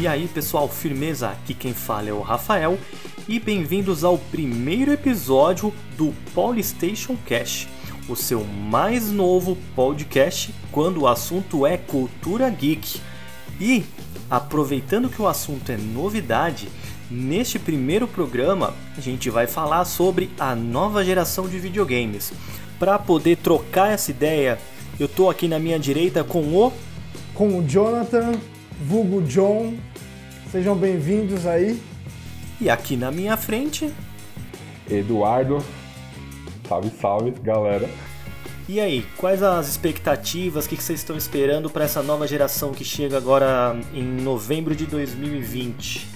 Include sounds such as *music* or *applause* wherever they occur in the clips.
E aí pessoal, firmeza? Aqui quem fala é o Rafael e bem-vindos ao primeiro episódio do Polystation Cash, o seu mais novo podcast quando o assunto é cultura geek. E, aproveitando que o assunto é novidade, neste primeiro programa a gente vai falar sobre a nova geração de videogames. Para poder trocar essa ideia, eu tô aqui na minha direita com o com o Jonathan, vulgo John. Sejam bem-vindos aí. E aqui na minha frente, Eduardo. Salve, salve, galera. E aí, quais as expectativas? O que vocês estão esperando para essa nova geração que chega agora em novembro de 2020?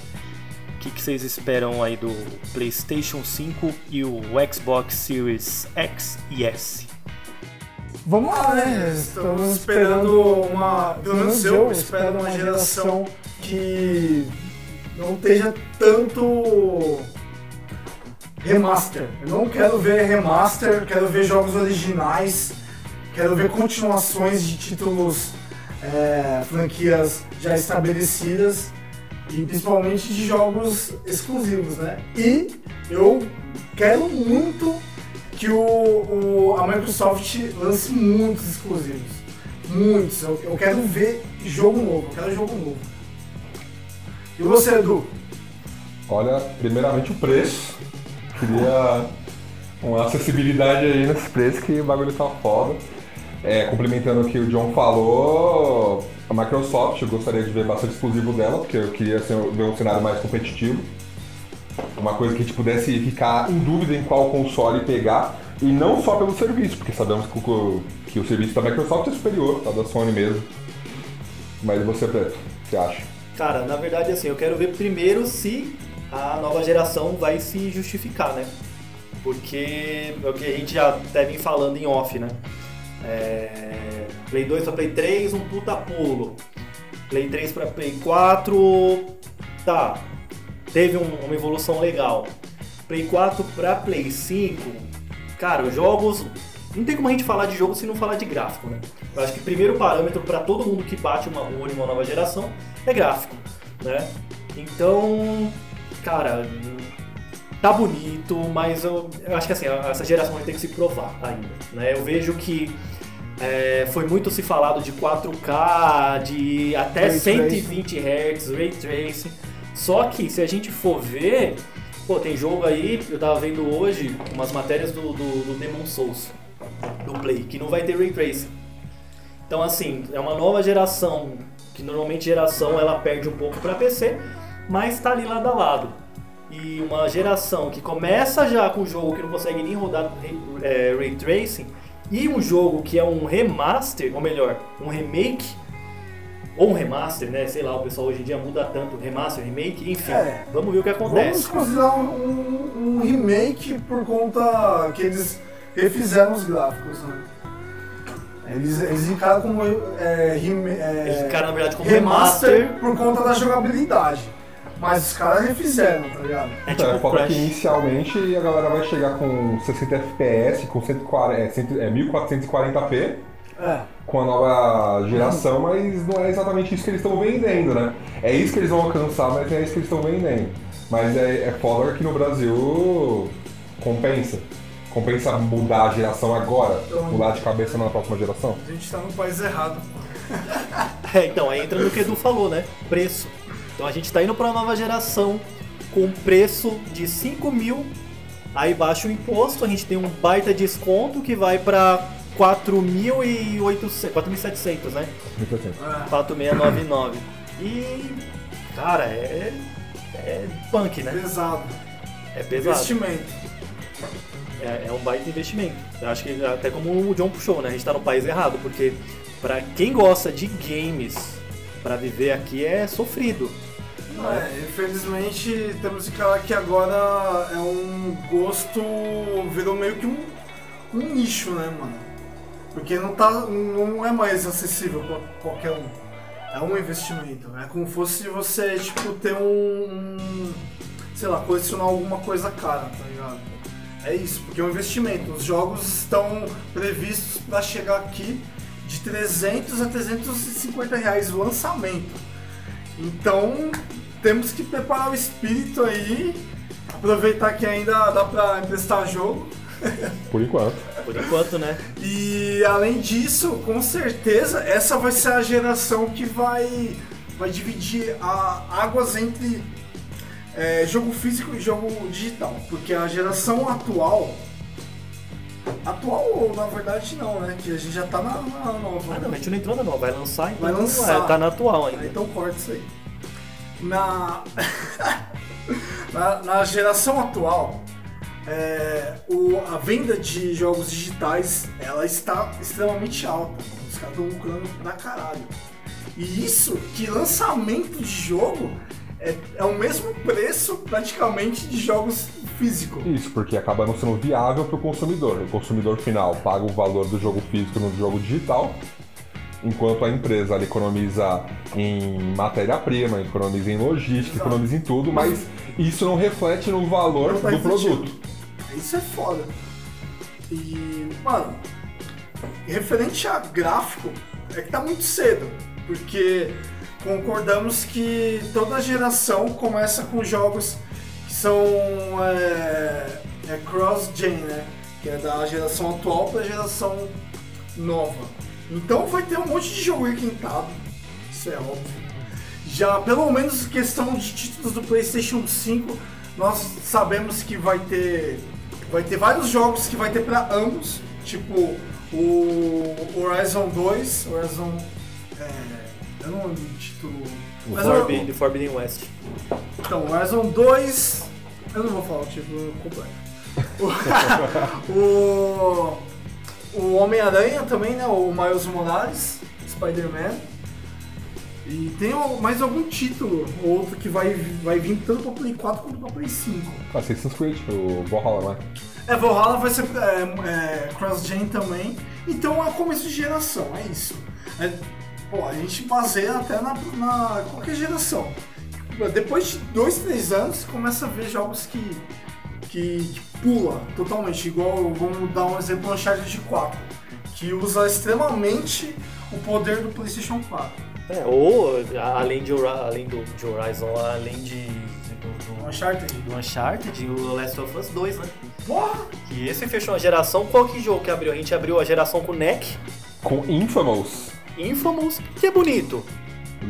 O que vocês esperam aí do PlayStation 5 e o Xbox Series X e S? Vamos lá, né? Estamos esperando uma. Pelo menos eu espero uma geração que não esteja tanto remaster. Eu não quero ver remaster, quero ver jogos originais, quero ver continuações de títulos, é, franquias já estabelecidas e principalmente de jogos exclusivos, né? E eu quero muito que o, o, a Microsoft lance muitos exclusivos. Muitos. Eu, eu quero ver jogo novo, eu quero jogo novo. E você, Edu? Olha, primeiramente o preço. Queria uma acessibilidade aí nesse preço que o bagulho tá foda. É, complementando o que o John falou, a Microsoft, eu gostaria de ver bastante exclusivo dela, porque eu queria assim, ver um cenário mais competitivo. Uma coisa que a gente pudesse ficar em dúvida em qual console pegar, e não só pelo serviço, porque sabemos que o, que o serviço da Microsoft é superior ao da Sony mesmo. Mas você, Preto, o que acha? Cara, na verdade, assim, eu quero ver primeiro se a nova geração vai se justificar, né? Porque é o que a gente já até vem falando em off, né? É... Play 2 para Play 3, um puta pulo. Play 3 para Play 4, tá. Teve um, uma evolução legal. Play 4 para Play 5, cara, os jogos. Não tem como a gente falar de jogo se não falar de gráfico, né? Eu acho que o primeiro parâmetro para todo mundo que bate uma, o olho em uma nova geração é gráfico, né? Então, cara, tá bonito, mas eu, eu acho que assim, essa geração vai ter que se provar ainda, né? Eu vejo que é, foi muito se falado de 4K, de até Ray 120 Hz, Ray Tracing. Só que se a gente for ver, pô, tem jogo aí, eu tava vendo hoje umas matérias do, do, do Demon Souls, do Play, que não vai ter Ray Tracing. Então assim, é uma nova geração, que normalmente geração ela perde um pouco para PC, mas tá ali lado a lado. E uma geração que começa já com um jogo que não consegue nem rodar é, Ray Tracing, e um jogo que é um remaster, ou melhor, um remake, ou um remaster, né? Sei lá, o pessoal hoje em dia muda tanto, remaster, remake, enfim. É. Vamos ver o que Vamos acontece. considerar um, um remake por conta que eles refizeram os gráficos, né? Eles, eles encaram como é, rem- é, Eles encaram, na verdade, como remaster remaster. por conta da jogabilidade. Mas os caras refizeram, tá ligado? É Então, é tipo foda Crash. que inicialmente a galera vai chegar com 60 FPS, com 140, é, é, 1440p, É. com a nova geração, mas não é exatamente isso que eles estão vendendo, né? É isso que eles vão alcançar, mas é isso que eles estão vendendo. Mas é, é foda que no Brasil compensa. Compensa mudar a geração agora, Então- pular de cabeça na próxima geração. A gente tá no país errado. É, então, aí entra no que o Edu falou, né? Preço. Então a gente tá indo pra uma nova geração com preço de 5 mil, aí baixa o imposto, a gente tem um baita desconto que vai pra 4.800, 4.700, né? Muito tempo. 4699. E, cara, é, é punk, né? Pesado. É pesado. Investimento. É, é um baita investimento. Eu acho que até como o John puxou, né? A gente tá no país errado, porque pra quem gosta de games, pra viver aqui é sofrido. É, infelizmente temos que falar que agora é um gosto, virou meio que um, um nicho, né, mano? Porque não, tá, não é mais acessível pra qualquer um. É um investimento. É como fosse você, tipo, ter um, um sei lá, colecionar alguma coisa cara, tá ligado? É isso, porque é um investimento. Os jogos estão previstos para chegar aqui de 300 a 350 reais o lançamento. Então temos que preparar o espírito aí, aproveitar que ainda dá pra emprestar jogo. *laughs* Por enquanto. Por enquanto, né? E além disso, com certeza, essa vai ser a geração que vai, vai dividir a, águas entre é, jogo físico e jogo digital. Porque a geração atual. Atual, na verdade, não, né? Que a gente já tá na, na nova. Ah, não, a gente não entrou na nova, vai lançar, então Vai lançar. é, tá na atual Ah, ainda. então corta isso aí. Na, *laughs* na, na geração atual, é, o, a venda de jogos digitais ela está extremamente alta. Os caras estão lucrando pra caralho. E isso que lançamento de jogo é, é o mesmo preço praticamente de jogos físicos. Isso, porque acaba não sendo viável para o consumidor. O consumidor final paga o valor do jogo físico no jogo digital, enquanto a empresa economiza em matéria-prima, economiza em logística, Exato. economiza em tudo, mas isso não reflete no valor do produto. Isso é foda. E, mano, referente a gráfico, é que tá muito cedo. Porque concordamos que toda geração começa com jogos que são é, é cross-gen, né? Que é da geração atual pra geração nova. Então vai ter um monte de jogo requintado, isso é óbvio. Já pelo menos questão de títulos do PlayStation 5, nós sabemos que vai ter vai ter vários jogos que vai ter para ambos, tipo o Horizon 2, Horizon é, eu não lembro do título. O Mas o- do Forbidden West. então, Horizon 2. Eu não vou falar o título completo. O, *laughs* o, o Homem-Aranha também, né? O Miles Morales, Spider-Man. E tem o- mais algum título ou outro que vai, vai vir tanto pra Play 4 quanto pra Play 5. Assassin's Creed, o Valhalla, né? É, Valhalla vai ser é, é, cross-gen também. Então é começo de geração, é isso. É, pô, a gente baseia até na, na qualquer geração. Depois de dois, três anos, começa a ver jogos que, que, que pula totalmente. Igual, vamos dar um exemplo, o Uncharted 4, que usa extremamente o poder do PlayStation 4. É, ou além, de, além do, de Horizon, além de, do, O do, Uncharted. do Uncharted, o Last of Us 2, né? Porra! Que esse fechou a geração. Qual que jogo que abriu? A gente abriu a geração com NEC, Com Infamous. Infamous, que é bonito.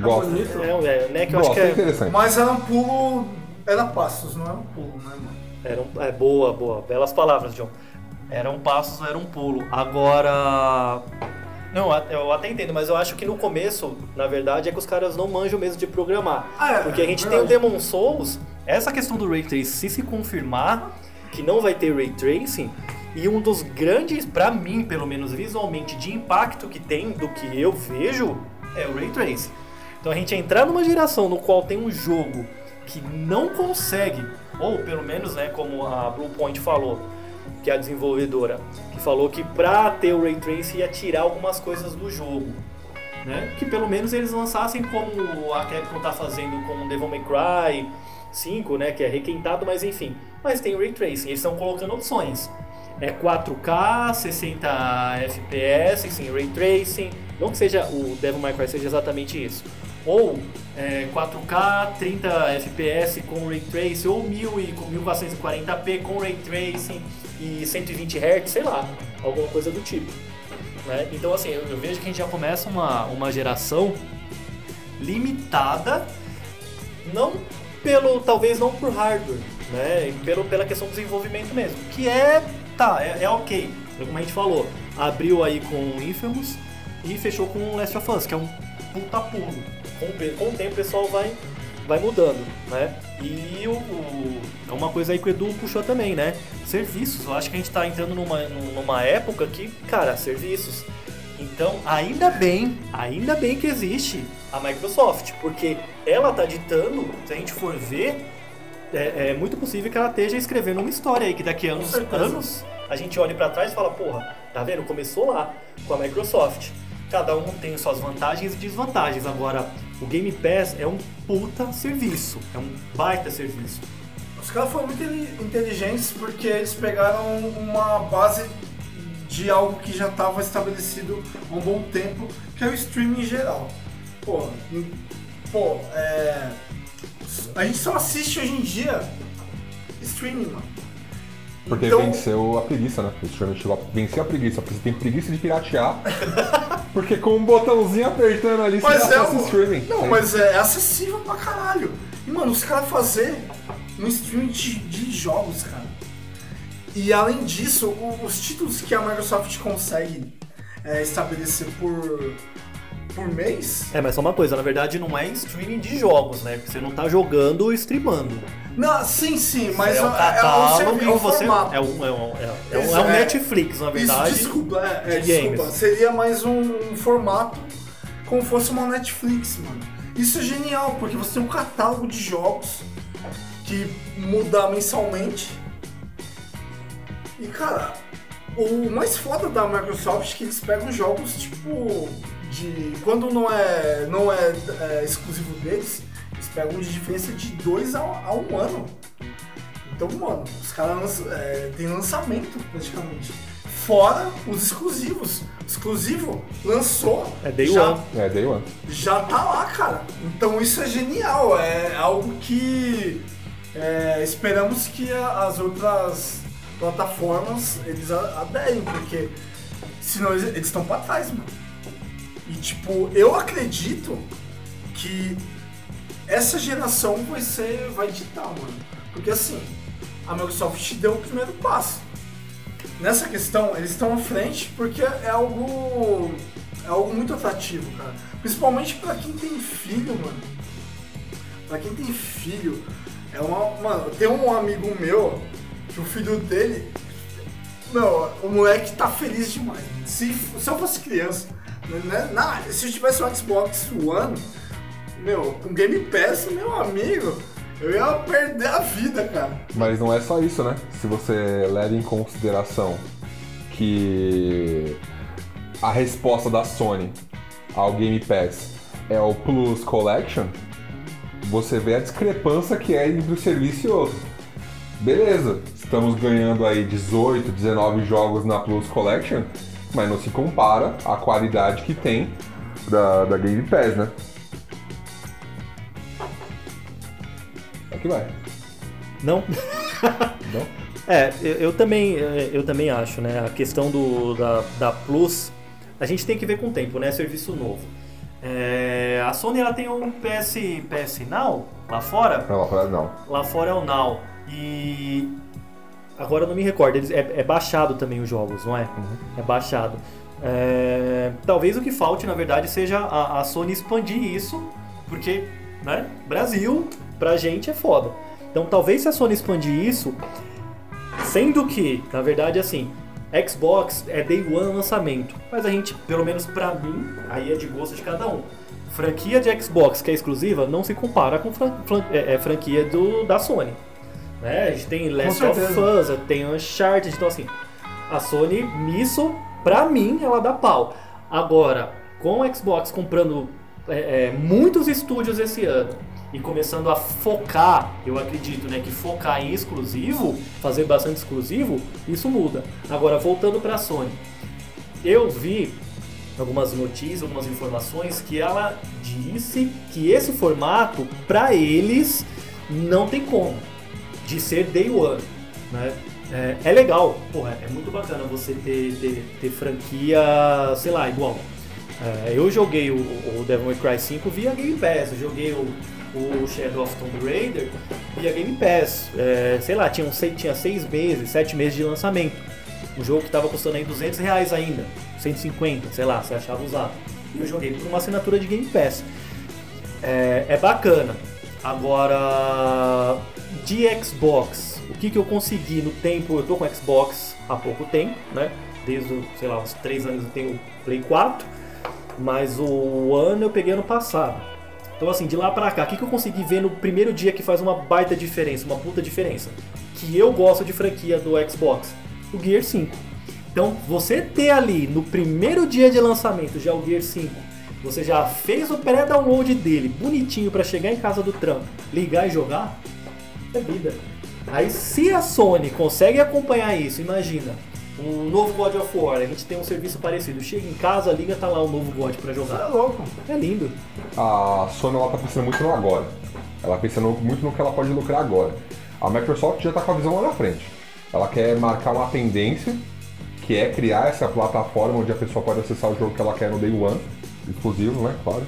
Gosto. bonito. É, é, NEC eu Gosto, acho que é é, interessante. Mas era um pulo. Era passos, não era um pulo, né, mano? era um- é boa, boa. Belas palavras, John. Era um passo, era um pulo. Agora. Não, eu até entendo, mas eu acho que no começo, na verdade, é que os caras não manjam mesmo de programar. Ah, é, Porque a é gente tem o. Demon Souls, essa questão do Ray Tracing, se se confirmar que não vai ter Ray Tracing, e um dos grandes, pra mim, pelo menos visualmente, de impacto que tem do que eu vejo, é o Ray Tracing. Então a gente entrar numa geração no qual tem um jogo que não consegue, ou pelo menos, né, como a Bluepoint falou, que é a desenvolvedora, que falou que pra ter o Ray Tracing ia tirar algumas coisas do jogo. Né? Que pelo menos eles lançassem como a Capcom tá fazendo com Devil May Cry 5, né? Que é requentado, mas enfim. Mas tem o Ray Tracing, eles estão colocando opções. É 4K, 60 FPS, sim, Ray Tracing. Não que seja o Devil May Cry seja exatamente isso. Ou é, 4K, 30 FPS com Ray Tracing, ou 1000 e com 1440p com Ray Tracing e 120 Hz, sei lá, alguma coisa do tipo. né? Então assim, eu, eu vejo que a gente já começa uma, uma geração limitada, não pelo, talvez não por hardware, né? Pelo, pela questão do desenvolvimento mesmo, que é, tá, é, é ok, como a gente falou, abriu aí com Infamous e fechou com Last of Us, que é um puta pulo. Com o tempo o pessoal vai, vai mudando, né? E o, o- é uma coisa aí que o Edu puxou também, né? Serviços, eu acho que a gente tá entrando numa, numa época que, cara, serviços. Então, ainda bem, ainda bem que existe a Microsoft, porque ela tá ditando, se a gente for ver, é, é muito possível que ela esteja escrevendo uma história aí, que daqui a anos, a gente olhe pra trás e fala, porra, tá vendo? Começou lá com a Microsoft. Cada um tem suas vantagens e desvantagens. Agora, o Game Pass é um puta serviço, é um baita serviço. Os caras foram muito inteligentes porque eles pegaram uma base de algo que já estava estabelecido há um bom tempo, que é o streaming em geral. Pô, pô, é, a gente só assiste hoje em dia streaming, mano. Porque Então- venceu a preguiça, né? O streaming chegou a vencer a preguiça, porque você tem preguiça de piratear. *laughs* porque com um botãozinho apertando ali, você Mas é, acessa o streaming. Não, Sim. mas é acessível pra caralho. E, mano, os caras fazer um streaming de, de jogos, cara. E além disso, os títulos que a Microsoft consegue é, estabelecer por, por mês. É, mas só uma coisa, na verdade não é streaming de jogos, né? Você não tá jogando ou streamando. Não, sim, sim, mas é um é, catálogo é, um, é um você. formato. É um, é um, é um, é um é- Netflix, na verdade. Isso, desculpa, é, é, de desculpa. games. Seria mais um, um formato como fosse uma Netflix, mano. Isso é genial, porque você tem um catálogo de jogos que muda mensalmente. E cara, o mais foda da Microsoft é que eles pegam jogos tipo de. Quando não é, não é, é exclusivo deles, eles pegam de diferença de dois a, a um ano. Então, mano, os caras lançam- é, tem lançamento praticamente. Fora os exclusivos. Exclusivo lançou. É Day já, One. É, Day One. já tá lá, cara. Então isso é genial. É algo que é, esperamos que a- as outras plataformas eles aderem, porque senão eles eles estão pra trás, mano. E tipo, eu acredito que essa geração vai ser. vai ditar, mano. Porque assim, a Microsoft deu o primeiro passo. Nessa questão, eles estão à frente porque é algo. é algo muito atrativo, cara. Principalmente pra quem tem filho, mano. Pra quem tem filho, é uma. Mano, tem um amigo meu que o filho dele. Meu, o moleque tá feliz demais. Se, se eu fosse criança, né, na- se eu tivesse um Xbox One, meu, com Game Pass, meu amigo, eu ia perder a vida, cara. Mas não é só isso, né? Se você leva em consideração que a resposta da Sony ao Game Pass é o Plus Collection, você vê a discrepância que é entre o serviço e outro. Beleza, estamos ganhando aí 18, 19 jogos na Plus Collection, mas não se compara à qualidade que tem da, da Game Pass, né? Aqui vai. Não? Não? *laughs* É, eu, eu também, é, eu também acho, né? A questão do, da, da Plus, a gente tem que ver com o tempo, né? Serviço novo. É, a Sony ela tem um PS, PS Now lá fora. Não, lá fora não. Lá fora é o Now. E agora eu não me recordo, eles, é, é baixado também os jogos, não é? É baixado. É, talvez o que falte, na verdade, seja a, a Sony expandir isso, porque, né? Brasil, pra gente é foda. Então talvez se a Sony expandir isso, sendo que, na verdade, assim, Xbox é Day One lançamento, mas a gente, pelo menos pra mim, aí é de gosto de cada um. Franquia de Xbox que é exclusiva não se compara com fran- fran- é, é, franquia do, da Sony. Né? A gente tem Last of. Us, tem Uncharted, então assim, a Sony, nisso, pra mim, ela dá pau. Agora, com o Xbox comprando é, é, muitos estúdios esse ano e começando a focar, eu acredito, né, que focar em exclusivo, fazer bastante exclusivo, isso muda. Agora, voltando pra Sony, eu vi algumas notícias, algumas informações que ela disse que esse formato, pra eles, não tem como de ser day one, né? É, é legal, porra, é muito bacana você ter, ter, ter franquia, sei lá, igual. É, eu joguei o, o Devil May Cry 5 via Game Pass, eu joguei o, o Shadow of Tomb Raider via Game Pass. É, sei lá, tinha, seis, tinha seis meses, sete meses de lançamento. Um jogo que estava custando aí 200 reais ainda, 150, sei lá, você achava usado. E eu joguei por uma assinatura de Game Pass. É, é bacana. Agora, de Xbox, o que, que eu consegui no tempo? Eu tô com Xbox há pouco tempo, né? Desde, sei lá, uns 3 anos eu tenho Play 4, mas o ano eu peguei ano passado. Então, assim, de lá pra cá, o que, que eu consegui ver no primeiro dia que faz uma baita diferença, uma puta diferença? Que eu gosto de franquia do Xbox? O Gear 5. Então, você ter ali no primeiro dia de lançamento já o Gear 5, você já fez o pré-download dele bonitinho pra chegar em casa do trampo, ligar e jogar, é vida. Aí, se a Sony consegue acompanhar isso, imagina, um novo God of War, a gente tem um serviço parecido. Chega em casa, liga, tá lá o novo God pra Você é jogar. louco. É lindo. A Sony ela tá pensando muito no agora. Ela tá pensando muito no que ela pode lucrar agora. A Microsoft já tá com a visão lá na frente. Ela quer marcar uma tendência, que é criar essa plataforma onde a pessoa pode acessar o jogo que ela quer no Day One, exclusivo, né? Claro.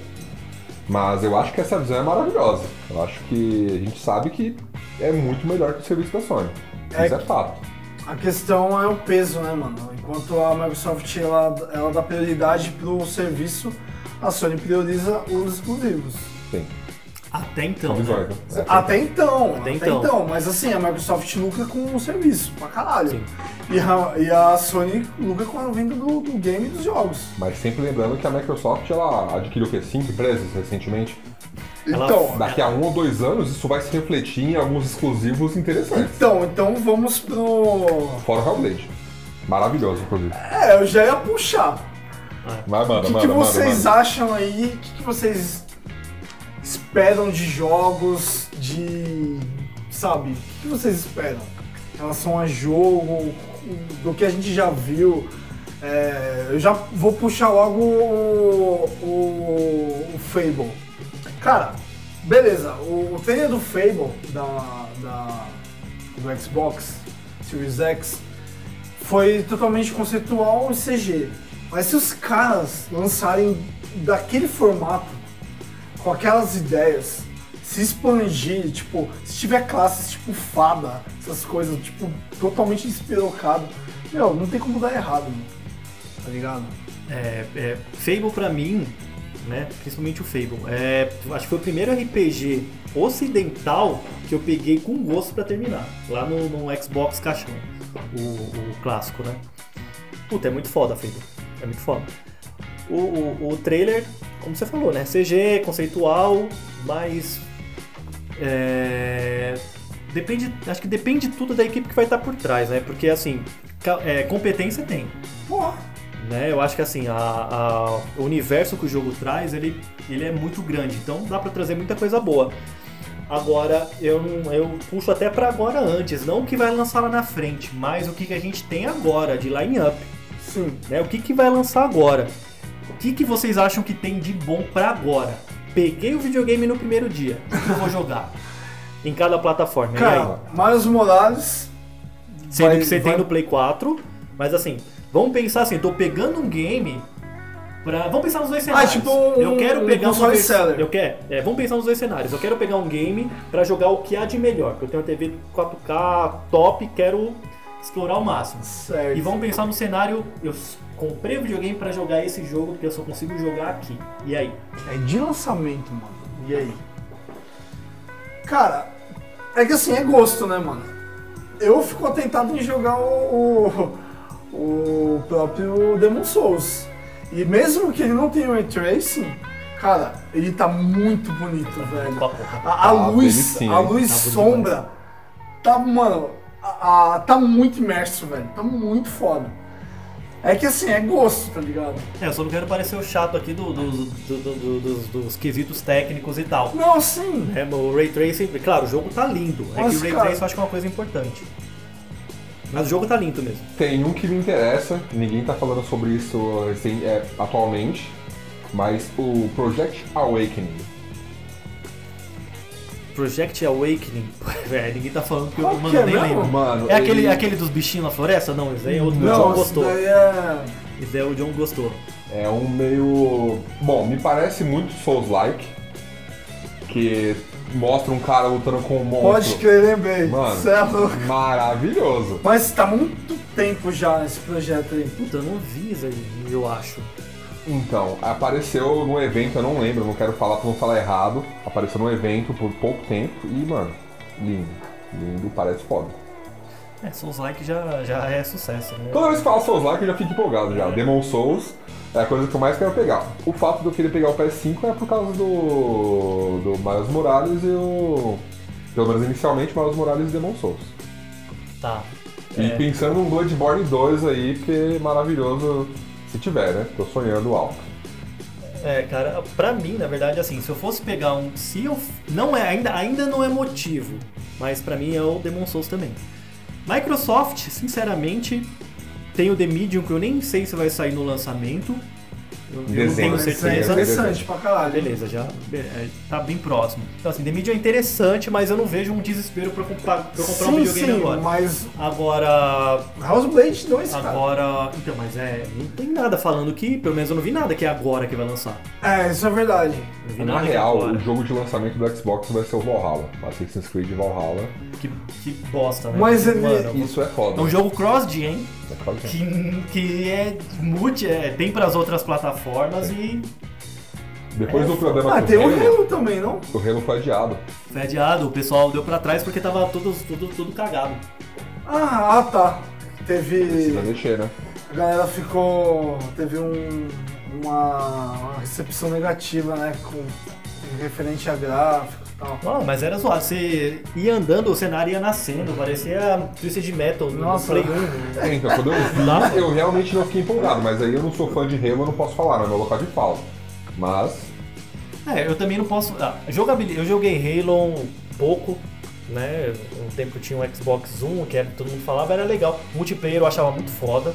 Mas eu acho que essa visão é maravilhosa. Eu acho que a gente sabe que é muito melhor que o serviço da Sony. É Isso é fato. A questão é o peso, né, mano? Enquanto a Microsoft ela, ela dá prioridade pro serviço, a Sony prioriza os exclusivos. Sim. Até então. Né? É, Até então, Até até, então. então. Mas assim, a Microsoft lucra com o serviço, pra caralho. Sim. E a, e a Sony lucra com a venda do, do game e dos jogos. Mas sempre lembrando que a Microsoft ela adquiriu o quê? Cinco empresas recentemente. Então, Daqui a um ou dois anos isso vai se refletir em alguns exclusivos interessantes. então, então vamos pro. Fora o Hellblade. Maravilhoso, inclusive. É, eu já ia puxar. Vai, O manda, que, manda, que manda, vocês manda. acham aí? O que, que vocês esperam de jogos, de. Sabe? O que, que vocês esperam em relação a jogo, do que a gente já viu? É, eu já vou puxar logo o, o, o Fable. Cara, beleza, o, o trailer do Fable da, da, do Xbox Series X foi totalmente conceitual e CG. Mas se os caras lançarem daquele formato, com aquelas ideias, se expandir, tipo, se tiver classes tipo fada, essas coisas, tipo, totalmente despirocado, meu, não tem como dar errado, mano. Tá ligado? É, é, Fable pra mim, né, principalmente o Fable, é, acho que foi o primeiro RPG ocidental que eu peguei com gosto pra terminar, lá no, no Xbox caixão, o, o clássico, né. Puta, é muito foda Fable, é muito foda. O, o, o trailer, como você falou, né, CG, conceitual, mas é, depende, acho que depende tudo da equipe que vai estar por trás, né, porque assim, é, competência tem, Porra, né? Eu acho que assim, a, a- o universo que o jogo traz, ele, ele é muito grande, então dá pra trazer muita coisa boa. Agora, eu, eu puxo até pra agora antes, não o que vai lançar lá na frente, mas o que, que a gente tem agora de line-up, sim. né? O que, que vai lançar agora? O que, que vocês acham que tem de bom pra agora? Peguei o videogame no primeiro dia, o que eu vou jogar? *laughs* Em cada plataforma. aí? Cara, Miles Morales. Sendo vai- que você vai- tem no Play 4, mas assim, vamos pensar assim, tô pegando um game pra. Vamos pensar nos dois cenários. tipo um- eu quero um pegar uma console seller. Eu quero. É, vamos pensar nos dois cenários. Eu quero pegar um game pra jogar o que há de melhor. Porque eu tenho uma TV 4K top, quero explorar ao máximo. Certo. E vamos pensar no cenário, eu comprei o videogame pra jogar esse jogo, porque eu só consigo jogar aqui. E aí? É de lançamento, mano. E aí? Cara, é que assim, é gosto, né, mano? Eu fico tentado em jogar o, o, o próprio Demon Souls. E mesmo que ele não tenha Ray Tracing, cara, ele tá muito bonito, velho. A, a Ah, luz, delicinha, a luz Tá sombra, tá, mano, a- a- tá muito imerso, velho. Tá muito foda. É que assim, é gosto, tá ligado? É, eu só não quero parecer o chato aqui do, do- do- do- do- dos, dos quesitos técnicos e tal. Não, sim. É, o Ray Tracing, claro, o jogo tá lindo. É que o Ray cara- Tracing eu acho que é uma coisa importante. Mas o jogo tá lindo mesmo. Tem um que me interessa, ninguém tá falando sobre isso assim, é, atualmente, mas o Project Awakening. Project Awakening, *laughs* velho, ninguém tá falando que eu, Qual mano, que é nem mesmo? lembro. Mano, É aquele, ele aquele dos bichinhos na floresta? Não, esse aí é outro que o Não, isso gostou. daí é. Esse aí o John gostou. é um meio. Bom, me parece muito Souls-like, que mostra um cara lutando com um monstro. Pode crer, lembrei. Mano. Cê é louco. Maravilhoso. Mas tá muito tempo já nesse projeto aí. Puta, eu não vi isso aí, eu acho. Então, apareceu num evento, eu não lembro, não quero falar pra não falar errado. Apareceu num evento por pouco tempo e, mano, lindo. Lindo, parece foda. É, Souls Like já, já é sucesso, né? Toda vez que fala Souls like eu já fico empolgado já. É. Demon Souls é a coisa que eu mais quero pegar. O fato de eu querer pegar o PS5 é por causa do. do Miles Morales e o. Pelo menos inicialmente Miles Morales e Demon Souls. Tá. E É. pensando num Bloodborne 2 aí, porque é maravilhoso se tiver, né? Tô sonhando alto. É, cara, pra mim, na verdade, assim, se eu fosse pegar um. Se eu. Não é, ainda, ainda não é motivo, mas pra mim é o Demon Souls também. Microsoft, sinceramente, tem o The Medium, que eu nem sei se vai sair no lançamento. Eu, eu não tenho Isso é certeza. interessante pra caralho. Beleza, já é, tá bem próximo. Então assim, The Medium é interessante, mas eu não vejo um desespero pra comprar, pra comprar um Sim, videogame sim, agora. mas Agora, Houseblade 2, cara. agora... Então, mas é... Não tem nada falando que... Pelo menos eu não vi nada que é agora que vai lançar. É, isso é verdade. Vi Na é real, agora. o jogo de lançamento do Xbox vai ser o Valhalla. Assassin's Creed Valhalla. Que, que bosta, né? Mas ele- Mano, Isso é foda. é um jogo cross-gen, hein? É claro que é. Que, é multi... É, tem pras outras plataformas e... Depois do problema Ah, com tem o o Halo, Halo também, não? o Halo foi adiado. Foi adiado, o pessoal deu pra trás porque tava tudo, tudo, tudo cagado. Ah, ah, tá. Teve. Precisa mexer, né? A galera ficou. Teve um, uma, uma recepção negativa, né? Com, referente a gráfico e tal. Não, mas era zoado. Você ia andando, o cenário ia nascendo, parecia Twisted Metal no Nossa. Play 1. É, então, quando eu vi, eu realmente não fiquei empolgado, mas aí eu não sou fã de Halo, eu não posso falar, não é meu local de fala. Mas, É, eu também não posso. Ah, jogabilidade, eu joguei Halo um pouco, né? Um tempo tinha um Xbox One, que era, todo mundo falava, era legal. Multiplayer eu achava muito foda,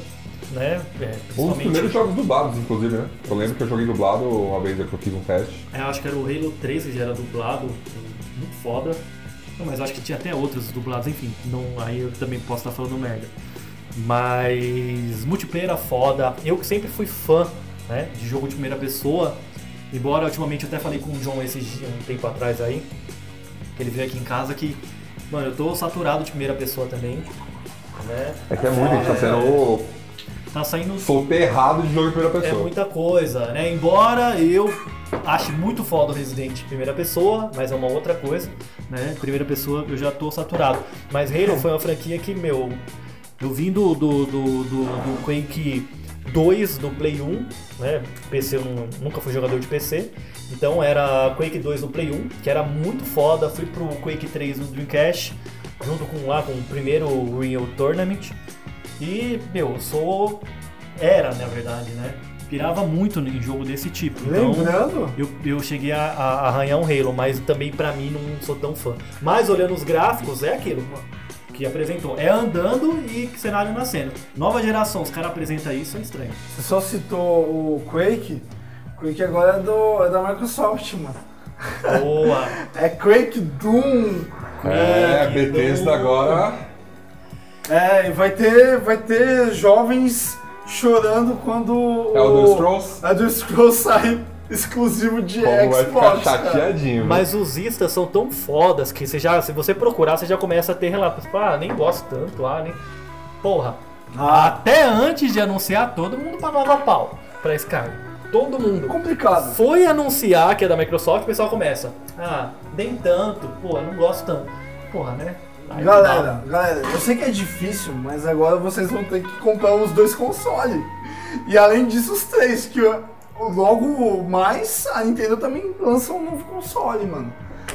né? É, um dos primeiros jogos dublados, inclusive, né? Eu lembro que eu joguei dublado uma vez que eu fiz um teste. É, eu acho que era o Halo 3 que já era dublado, muito foda. Não, mas acho que tinha até outros dublados, enfim, não, aí eu também posso estar falando merda. Mas multiplayer era foda. Eu que sempre fui fã né, de jogo de primeira pessoa, embora ultimamente eu até falei com o João esses dias, um tempo atrás aí, que ele veio aqui em casa que, mano, eu tô saturado de primeira pessoa também. Né? É que é muito, a gente tá sendo Tá saindo soterrado de jogo em primeira é pessoa. muita coisa, né? Embora eu ache muito foda o Resident em primeira pessoa, mas é uma outra coisa, né? Primeira pessoa eu já tô saturado. Mas Halo foi uma franquia que, meu, eu vim do, do, do, do, do Quake 2 do Play 1, né? PC, eu nu- nunca fui jogador de PC. Então era Quake 2 no Play 1, que era muito foda. Fui pro Quake 3 no Dreamcast, junto com lá com o primeiro Real Tournament. E, meu, eu sou. Era, na verdade, né? Pirava muito em jogo desse tipo. Então, Lembrando, eu, eu cheguei a, a arranhar um Halo, mas também pra mim não sou tão fã. Mas olhando os gráficos, é aquilo que apresentou. É andando e cenário nascendo. Nova geração, os caras apresentam isso, é estranho. você só citou o Quake. Quake agora é, do, é da Microsoft, mano. Boa! *laughs* É Quake Doom. É, Quake, Bethesda do- agora. É, e vai ter, vai ter jovens chorando quando Elder o Scrolls. Elder Scrolls sair exclusivo de Como vai ficar Xbox. cara. chateadinho. Mas os istas são tão fodas que você já, se você procurar, você já começa a ter relatos. Tipo, ah, nem gosto tanto, ah, nem. Porra. Ah. Até antes de anunciar, todo mundo pagava pau pra Sky. Todo mundo. Complicado. Foi anunciar que é da Microsoft, o pessoal começa. Ah, nem tanto, pô, não gosto tanto. Porra, né? Galera, galera, eu sei que é difícil, mas agora vocês vão ter que comprar os dois consoles. E além disso, os três, que logo mais a Nintendo também lança um novo console, mano.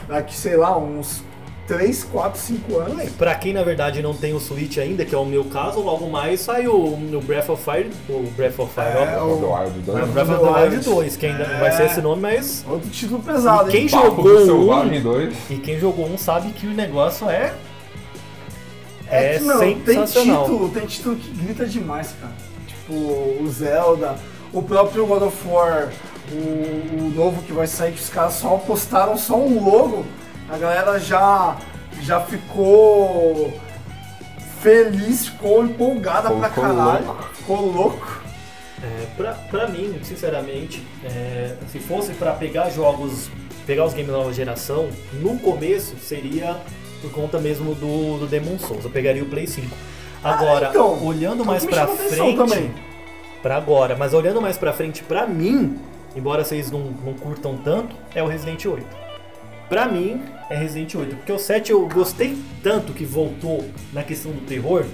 Daqui, sei lá, uns 3, 4, 5 anos. Pra quem na verdade não tem o Switch ainda, que é o meu caso, logo mais sai o, o Breath of Fire, o Breath of Fire, É, ó. Breath of the Wild O. Breath of the Wild 2, que ainda não vai ser É. esse nome, mas. Outro título pesado, E quem hein? jogou um- Selvagem 2. E quem jogou um sabe que o negócio é. É, É que, meu, tem sensacional. título, tem título que grita demais, cara. Tipo, o Zelda, o próprio God of War, o, o novo que vai sair, que os caras só postaram só um logo, a galera já, já ficou feliz, ficou empolgada Ficou pra caralho, louco. ficou louco. É, pra, pra mim, sinceramente, é, se fosse pra pegar jogos, pegar os games da nova geração, no começo seria por conta mesmo do, do Demon Souls. Eu pegaria o Play 5. Agora, Ah, então, olhando mais atenção frente, pra agora, mas olhando mais pra frente, pra mim, embora vocês não, não curtam tanto, é o Resident 8. Pra mim, é Resident 8, porque o 7 eu gostei tanto que voltou na questão do terror,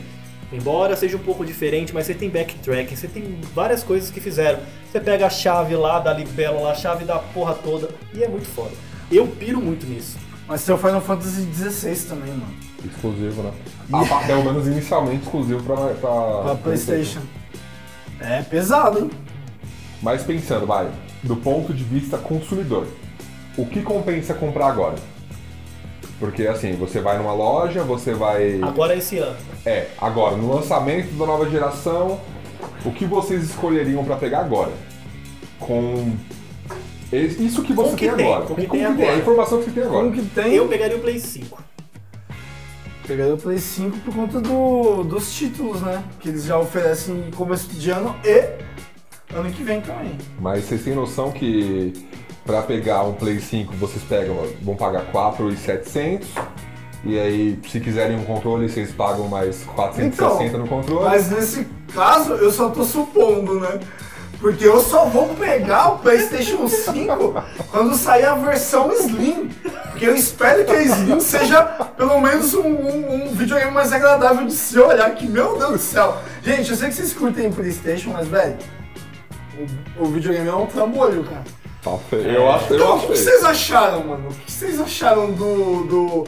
embora seja um pouco diferente, mas você tem backtracking, você tem várias coisas que fizeram. Você pega a chave lá da libélula, a chave da porra toda, e é muito foda. Eu piro muito nisso. Mas tem o Final Fantasy XVI também, mano. Exclusivo, né? Ah, pá, pelo menos inicialmente exclusivo pra, pra, Pra Playstation. É pesado, hein? Mas pensando, vai, do ponto de vista consumidor, o que compensa comprar agora? Porque assim, você vai numa loja, você vai. Agora é esse ano. É, agora, no lançamento da nova geração, o que vocês escolheriam pra pegar agora? Com. Es- Isso que você Com que tem, tem, agora. com que Com tem a agora. informação que você tem agora. Como que tem? Eu pegaria o Play 5. Pegaria o Play 5 por conta do, dos títulos, né? Que eles já oferecem em começo de ano e ano que vem também. Mas vocês têm noção que pra pegar um Play 5 vocês pegam, vão pagar 4,700 e aí se quiserem um controle vocês pagam mais 460 Então, no controle. Mas nesse caso, eu só tô supondo, né? Porque eu só vou pegar o PlayStation 5 quando sair a versão Slim. Porque eu espero que a Slim seja pelo menos um, um, um videogame mais agradável de se olhar. Que, meu Deus do céu. Gente, eu sei que vocês curtem PlayStation, mas, velho, o, o videogame é um trambolho, cara. Tá feio. Eu acho, eu Então, o acho que, que vocês acharam, mano? O que vocês acharam do, do,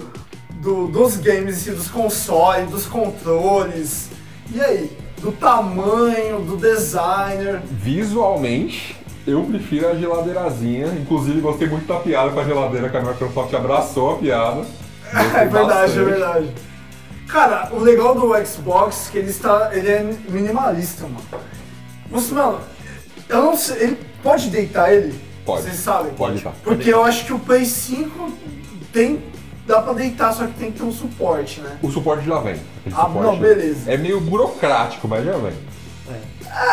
do- dos games, assim, dos consoles, dos controles? E aí? Do tamanho, do designer? Visualmente, eu prefiro a geladeirazinha. Inclusive, gostei muito da piada com a geladeira, que a Microsoft abraçou a piada. *laughs* Gostei É verdade, bastante. é verdade. Cara, o legal do Xbox é que ele, está, ele é minimalista, mano. Você, mano, eu não sei, ele pode deitar ele? Pode. Vocês sabem? Pode tá. Porque eu acho que o Play 5 tem, dá pra deitar, só que tem que ter um suporte, né? O suporte já vem. Ah, suporte não, beleza. É meio burocrático, mas já vem.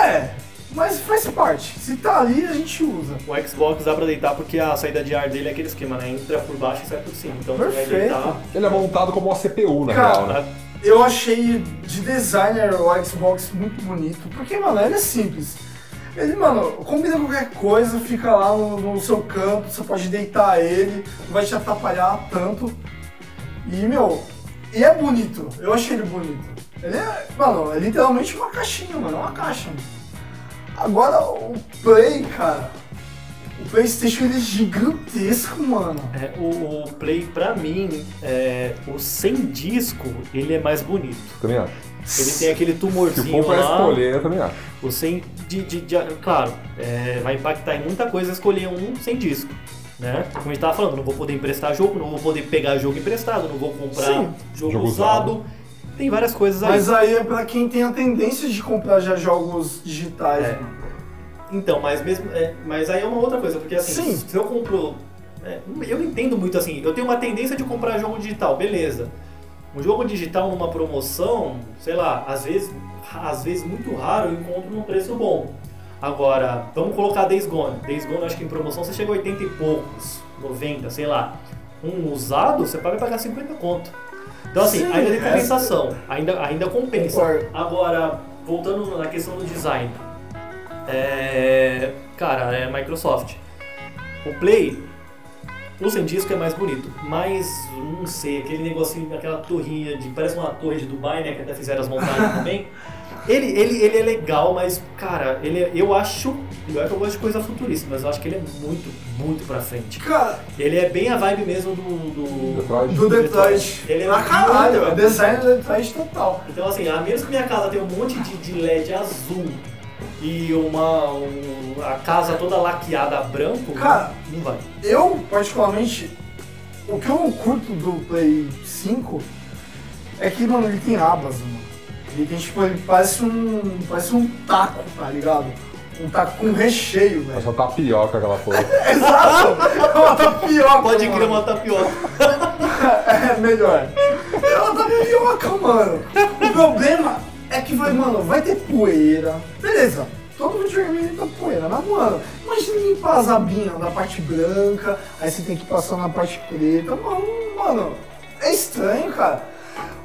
É, mas faz parte. Se tá ali, a gente usa. O Xbox dá pra deitar porque a saída de ar dele é aquele esquema, né? Entra por baixo e sai por cima. Então você vai Perfeito. deitar. Ele é montado como uma CPU, na Cara, real, né? Eu achei de designer o Xbox muito bonito, porque, mano, ele é simples. Ele, mano, combina qualquer coisa, fica lá no, no seu canto, você pode deitar ele, não vai te atrapalhar tanto. E, meu, e é bonito, eu achei ele bonito. Ele é, mano, é literalmente uma caixinha, mano, é uma caixa. Mano. Agora, o Play, cara, o Playstation ele é gigantesco, mano. É, o, o Play, pra mim, é, o sem disco, ele é mais bonito. Também acho. Ele tem aquele Se tumorzinho for pra lá. escolher, eu também acho. O sem de, de- de- claro, é, vai impactar em muita coisa escolher um sem disco. Né? Como a gente tava falando, não vou poder emprestar jogo, não vou poder pegar jogo emprestado, não vou comprar Sim. jogo, Jogo usado. usado. Tem várias coisas aí. Mas aí é pra quem tem a tendência de comprar já jogos digitais, É. mano. Então, mas mesmo. é, mas aí é uma outra coisa, porque assim, Sim. se eu compro. é, eu não entendo muito assim, eu tenho uma tendência de comprar jogo digital, beleza. Um jogo digital numa promoção, sei lá, às vezes, às vezes muito raro eu encontro num preço bom. Agora, vamos colocar Days Gone. Days Gone, acho que em promoção você chega a 80 e poucos, 90, sei lá. Um usado, você vai pagar 50 conto. Então assim, Sim, ainda tem essa- compensação, ainda, ainda compensa. Concordo. Agora, voltando na questão do design. É, cara, é Microsoft. O Play, o sem disco é mais bonito, mas não sei, aquele negocinho, aquela torrinha de. Parece uma torre de Dubai, né? Que até fizeram as montagens *laughs* também. Ele, ele, ele é legal, mas, cara, ele é- eu acho. Eu, eu gosto de coisa futurista, mas eu acho que ele é muito, muito pra frente. Cara, Ele é bem a vibe mesmo do. do... Detroit. do Detroit. Ele é pra caralho, é design do Detroit total. Então, assim, a menos que minha casa tenha um monte de, de LED azul e uma um- a casa toda laqueada branco, Cara, não vai. Eu, particularmente, o que eu não curto do Play 5 é que, mano, ele tem abas, mano. Ele tem, tipo, ele parece um. parece um taco, tá ligado? Um taco com recheio, É velho. só tapioca aquela porra. *laughs* Exato! É uma tapioca, Pode crer uma tapioca. *laughs* É, melhor. É uma tapioca, mano. O problema é que vai, mano, vai ter poeira. Beleza, todo videogame tem poeira, mas, mano, imagina limpar as abinhas da parte branca, aí você tem que passar na parte preta. Mano, mano, é estranho, cara.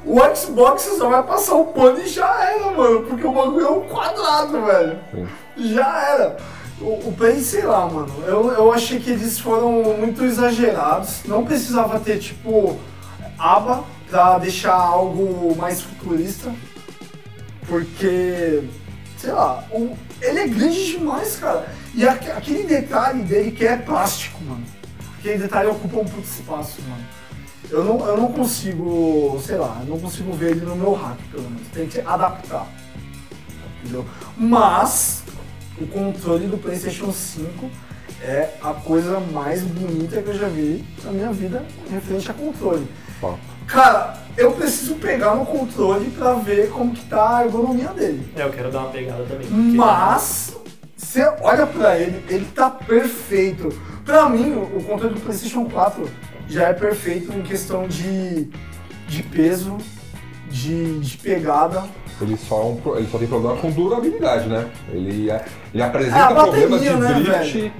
O Xbox só vai passar o pano e já era, mano, porque o bagulho é um quadrado, velho. Já era. O, o Play, sei lá, mano. Eu, eu achei que eles foram muito exagerados. Não precisava ter, tipo, aba pra deixar algo mais futurista. Porque, sei lá, o- ele é grande demais, cara. E aque- aquele detalhe dele que é plástico, mano. Aquele detalhe ocupa um puto espaço, mano. Eu não, eu não consigo, sei lá, eu não consigo ver ele no meu hack, pelo menos. Tem que adaptar. Entendeu? Mas o controle do PlayStation 5 é a coisa mais bonita que eu já vi na minha vida referente a controle. fato. Cara, eu preciso pegar no controle pra ver como que tá a ergonomia dele. É, eu quero dar uma pegada também. porque- Mas, você olha pra ele, ele tá perfeito. Pra mim, o controle do PlayStation 4 já é perfeito em questão de, de peso, de, de pegada. Ele só, é um ele só tem problema com durabilidade, né? Ele, é- ele apresenta É, bateria, problemas de né, drift. velho?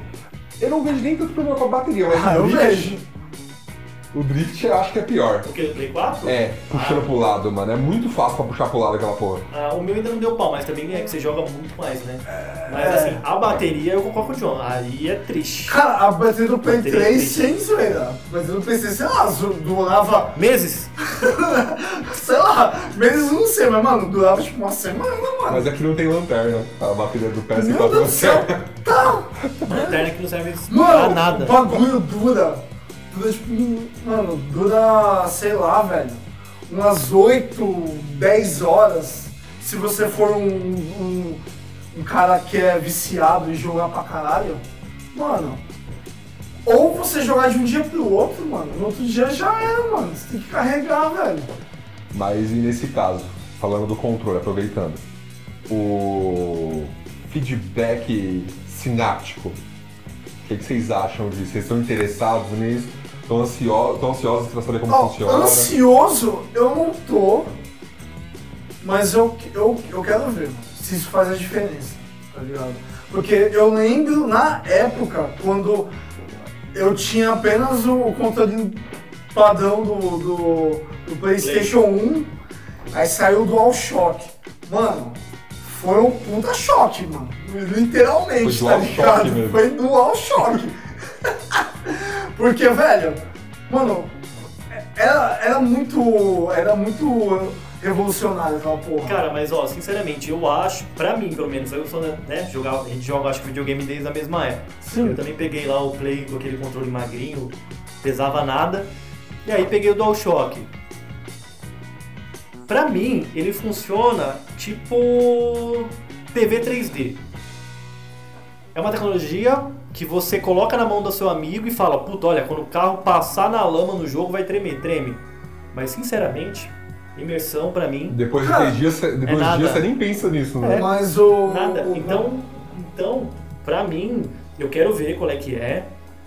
Eu não vejo nem tanto problema com a bateria, mas Ah, eu drift. vejo. O drift eu acho que é pior. O que? Play 4? É, puxando pro lado, mano. É muito fácil pra puxar pro lado aquela porra. Ah, o meu ainda não deu pau, mas também é que você joga muito mais, né? Mas É. assim, a bateria eu concordo com o John. Aí é triste. Cara, a bateria do Play Bateria 3, triste. sem zoeira. A bateria do PlayStation, sei lá, durava, Meses? *laughs* sei lá, meses não sei, mas mano, durava tipo uma semana, mano. Mas aqui não tem lanterna. A bateria do PS4 Meu Deus não do. Tá! Lanterna que não serve pra Mano, nada. o bagulho dura. Dura. Mano, dura, sei lá, velho. Umas 8, 10 horas. Se você for um, um, um cara que é viciado em jogar pra caralho. Mano. Ou você jogar de um dia pro outro, mano. No outro dia já era, mano. Você tem que carregar, velho. Mas e nesse caso, falando do controle, aproveitando, o feedback sináptico, o que, que vocês acham disso? Vocês estão interessados nisso? Estão ansiosos, tão ansiosos pra saber como Ó, funciona? ansioso eu não tô, mas eu, eu, eu quero ver se isso faz a diferença, tá ligado? Porque eu lembro na época, quando eu tinha apenas o, o controle padrão do, do, do Playstation 1, aí saiu o DualShock. Mano, foi um puta choque, mano. Literalmente, Foi tá ligado? Foi DualShock. *laughs* Porque, velho, mano, era, era muito. Era muito revolucionário aquela porra. Cara, mas ó, sinceramente, eu acho, pra mim pelo menos, eu sou, né, jogar, a gente joga acho que videogame desde a mesma época. Sim. Eu também peguei lá o Play com aquele controle magrinho, pesava nada, e aí peguei o DualShock. Pra mim, ele funciona tipo TV 3D. É uma tecnologia que você coloca na mão do seu amigo e fala, puta, olha, quando o carro passar na lama no jogo vai tremer, treme. Mas sinceramente, imersão pra mim Depois de Cara, três dias, você- depois de nada. dias você nem pensa nisso, né? Mas o. Nada. Então, então, pra mim, eu quero ver qual é que é.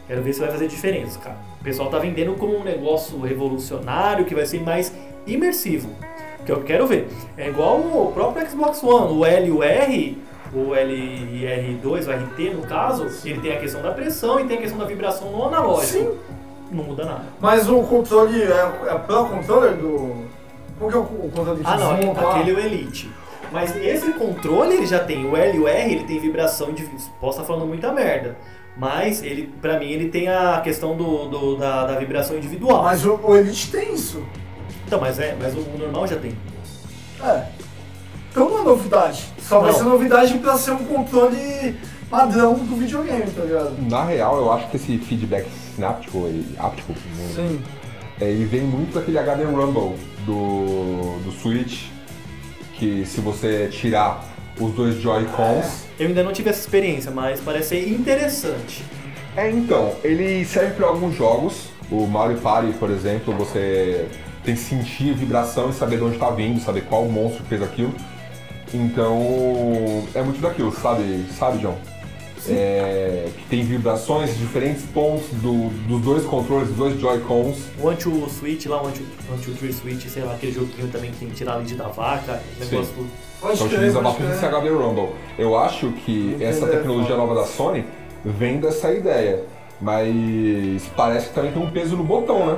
Quero ver se vai fazer diferença, cara. O pessoal tá vendendo como um negócio revolucionário que vai ser mais imersivo. Que eu quero ver. É igual o próprio Xbox One, o L e o R, o LR2, o RT no caso, ele tem a questão da pressão e tem a questão da vibração no analógico. Sim. Não muda nada. Mas o controle é, é Pro Controller do. Qual que é o, o controle que Ah não, aquele é o Elite. Mas esse controle ele já tem, o L e o R ele tem vibração individual. Posso estar falando muita merda. Mas ele, pra mim, ele tem a questão do, do- da, da vibração individual. Mas o, o Elite tem isso. Então, mas é, mas o, o normal já tem. É. Então não é novidade. Só vai Não. ser novidade pra ser um controle padrão do videogame, tá ligado? Na real, eu acho que esse feedback sináptico, e áptico, não- Sim. é, ele vem muito daquele HD Rumble do, do Switch, que se você tirar os dois Joy-Cons, Eu ainda não tive essa experiência, mas parece ser interessante. É, então, ele serve para alguns jogos. O Mario Party, por exemplo, você tem que sentir vibração e saber de onde está vindo, saber qual monstro fez aquilo. Então, é muito daquilo, sabe, sabe, John? É, que tem vibrações, diferentes pontos do- dos dois controles, dos dois Joy-Cons. O Anti Switch lá, o Anti, Tree Switch, sei lá, aquele joguinho também que tem que tirar a lead da vaca, negócio Sim. tudo. Então utiliza pode bastante esse. HD Rumble. Eu acho que essa tecnologia nova da Sony vem dessa ideia. Mas parece que também tem um peso no botão, né?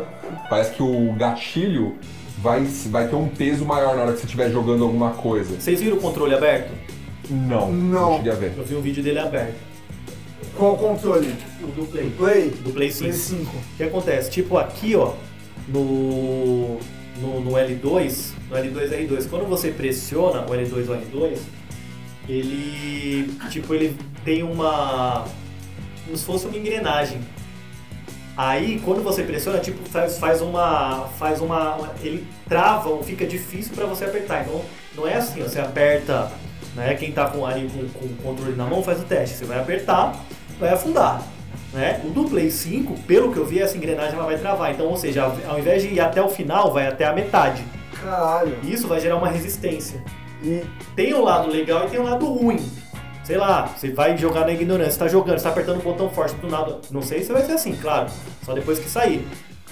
Parece que o gatilho vai, vai ter um peso maior na hora que você estiver jogando alguma coisa. Vocês viram o controle aberto? Não, Não. a ver. Eu vi um vídeo dele aberto. Qual controle? O do Play. Play? Do Play 5. Play 5. O que acontece? Tipo aqui, ó, no, no, no L2, no L2 R2, quando você pressiona o L2 ou R2, ele, tipo, ele tem uma, como se fosse uma engrenagem. Aí, quando você pressiona, tipo, faz, faz uma, faz uma, ele trava ou fica difícil para você apertar. Então, não é assim, você aperta, né, quem tá com, ali com, com o controle na mão faz o teste. Você vai apertar, vai afundar. Né? O do Play 5, pelo que eu vi, essa engrenagem ela vai travar. Então, ou seja, ao invés de ir até o final, vai até a metade. Caralho. Isso vai gerar uma resistência. E Tem o lado legal e tem o lado ruim. Sei lá, você vai jogar na ignorância, você tá jogando, você tá apertando o botão forte do nada. Não sei se vai ser assim, claro. Só depois que sair.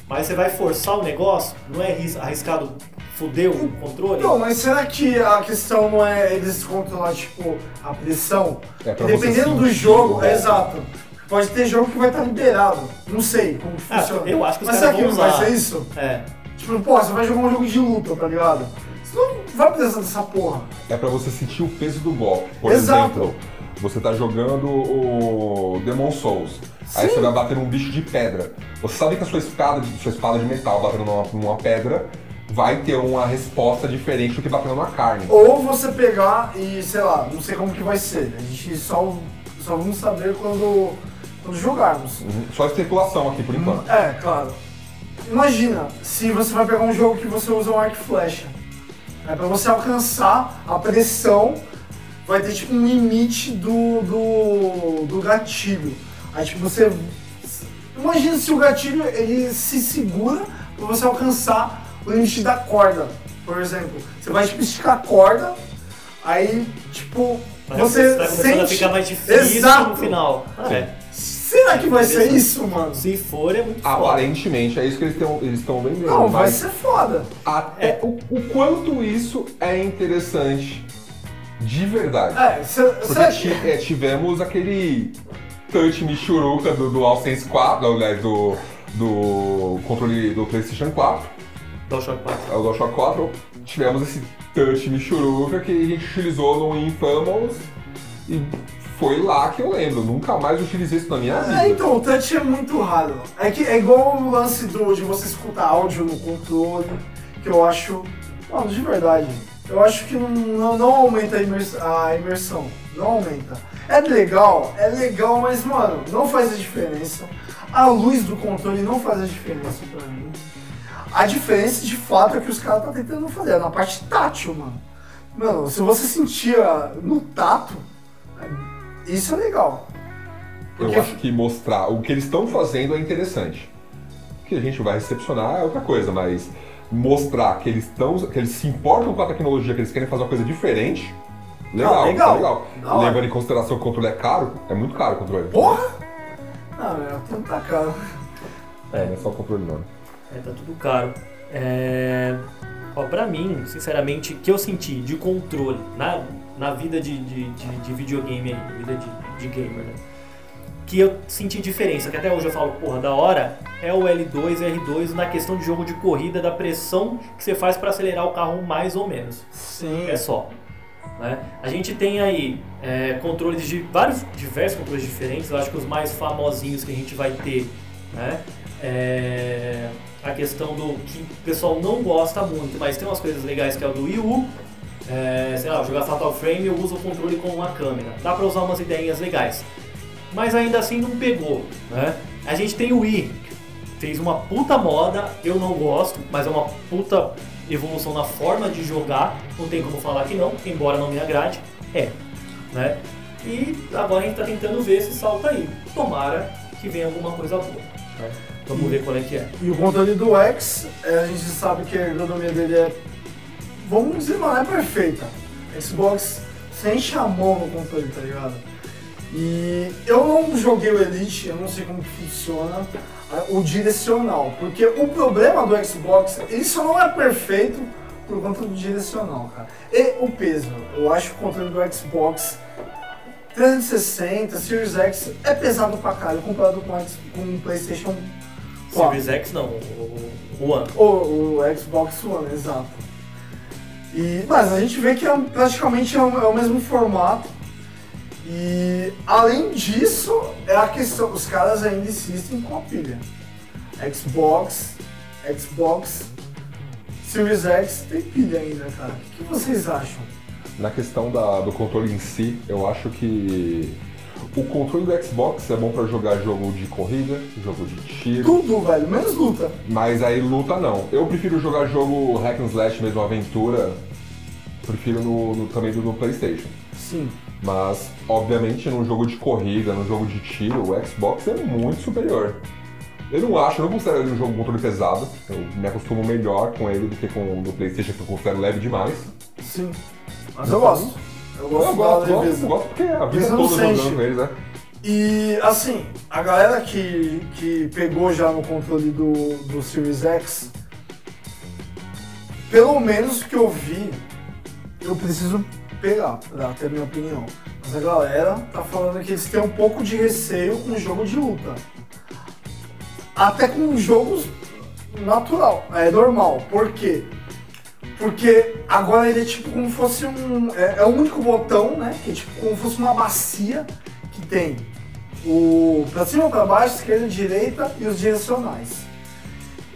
Mas você vai forçar o negócio, não é arris- arriscado foder o controle? Não, mas será que a questão não é eles controlar, tipo, a pressão? É pra você Dependendo do jogo, é exato. Pode ter jogo que vai estar liberado. Não sei como que Ah, funciona. eu acho que os Mas será que não vai ser isso? É. Tipo, pô, você vai jogar um jogo de luta, tá ligado? Você não vai precisar dessa porra. É pra você sentir o peso do golpe. Por Exato. exemplo, você tá jogando o Demon Souls. Aí Sim. você vai bater num bicho de pedra. Você sabe que a sua espada, de- sua espada de metal batendo numa, numa pedra vai ter uma resposta diferente do que batendo numa carne. Ou você pegar e, sei lá, não sei como que vai ser. A gente só, só vamos saber quando, quando jogarmos. Uhum. Só especulação aqui por enquanto. É, claro. Imagina se você vai pegar um jogo que você usa um arco e flecha. É pra você alcançar a pressão, vai ter tipo um limite do, do, do gatilho. Aí tipo você. Imagina se o gatilho ele se segura pra você alcançar o limite da corda, por exemplo. Você vai tipo esticar a corda, aí tipo. Mas você tá sente. a ficar mais difícil Exato. no final. Ah, é. Será que vai ser isso, mano? Se for, é muito foda. Aparentemente é isso que eles estão eles estão vendendo. Não, vai mas ser foda. até o, o quanto isso é interessante de verdade. É, cê, Porque cê- ti- é, tivemos aquele touch Michuruca do, do DualSense 4, aliás, do, do controle do PlayStation 4, DualShock 4. é o DualShock 4. Tivemos esse touch Michuruca que a gente utilizou no Infamous e foi lá que eu lembro. Nunca mais utilizei isso na minha vida. É, então, o touch é muito raro. É que é igual o lance do, de você escutar áudio no controle, que eu acho. Mano, de verdade. Eu acho que não, não, não aumenta a, imers- a imersão. Não aumenta. É legal, é legal, mas, mano, não faz a diferença. A luz do controle não faz a diferença pra mim. A diferença de fato é que os caras estão tentando fazer, é na parte tátil, mano. Mano, se você sentia no tato, isso é legal. Porque- Eu acho que mostrar o que eles estão fazendo é interessante. O que a gente vai recepcionar é outra coisa, mas mostrar que eles estão, que eles se importam com a tecnologia, que eles querem fazer uma coisa diferente, legal, Não, legal. tá legal. Da hora. Levando em consideração que o controle é caro, é muito caro o controle. Porra! Ah, meu, tudo tá caro. É, não é só o controle não. É, tá tudo caro. É... Ó, pra mim, sinceramente, que eu senti de controle na, na vida de, de, de, de videogame aí, vida de, de gamer, né? Que eu senti diferença, que até hoje eu falo, porra, da hora, é o L2 e R2 na questão de jogo de corrida, da pressão que você faz pra acelerar o carro mais ou menos. Sim. É só. Né? A gente tem aí é, controles de vários, diversos controles diferentes. Eu acho que os mais famosinhos que a gente vai ter, né? É a questão do que o pessoal não gosta muito, mas tem umas coisas legais que é o do Wii U. É, sei lá, jogar Fatal Frame eu uso o controle com uma câmera. Dá pra usar umas ideias legais. Mas ainda assim não pegou, né? A gente tem o Wii, fez uma puta moda, eu não gosto, mas é uma puta evolução na forma de jogar, não tem como falar que não, embora não me agrade, é, né? E agora a gente tá tentando ver se salta aí. Tomara que venha alguma coisa boa. né? Vamos ver qual é que é. E o controle do X, é, a gente sabe que a ergonomia dele é. Vamos dizer, não é perfeita. Xbox sente a mão no controle, tá ligado? E eu não joguei o Elite, eu não sei como que funciona o direcional, porque o problema do Xbox, ele só não é perfeito por conta do direcional, cara. E o peso, eu acho que o controle do Xbox 360, Series X é pesado pra caralho comparado com o, X- com o PlayStation 4. Series X não, o, o One. O, o Xbox One, exato. E, mas a gente vê que é um- praticamente é o, é o mesmo formato. E além disso, é a questão, os caras ainda insistem com a pilha. Xbox, Xbox, Series X tem pilha ainda, cara. O que vocês acham? Na questão da- do controle em si, eu acho que o controle do Xbox é bom pra jogar jogo de corrida, jogo de tiro, Tudo, velho, menos luta. mas aí luta não. Eu prefiro jogar jogo hack and slash mesmo, aventura, prefiro no, no- também do no Playstation. Sim. Mas, obviamente, num jogo de corrida, num jogo de tiro, o Xbox é muito superior. Eu não acho, eu não considero ele um jogo controle pesado. Eu me acostumo melhor com ele do que com o do Playstation, que eu considero leve demais. Sim. Mas eu gosto. Eu gosto, Eu gosto, da gosto, gosto porque a vida não toda sente. jogando com eles, né? E assim, a galera que, que pegou já no controle do, do Series X, pelo menos que eu vi, eu preciso pegar pra ter minha opinião. Mas a galera tá falando que eles têm um pouco de receio com jogo de luta. Até com jogos natural, é normal. Por quê? Porque agora ele é tipo como fosse um. É, é o único botão, né? Que é tipo como fosse uma bacia que tem o pra cima, pra baixo, esquerda, direita e os direcionais.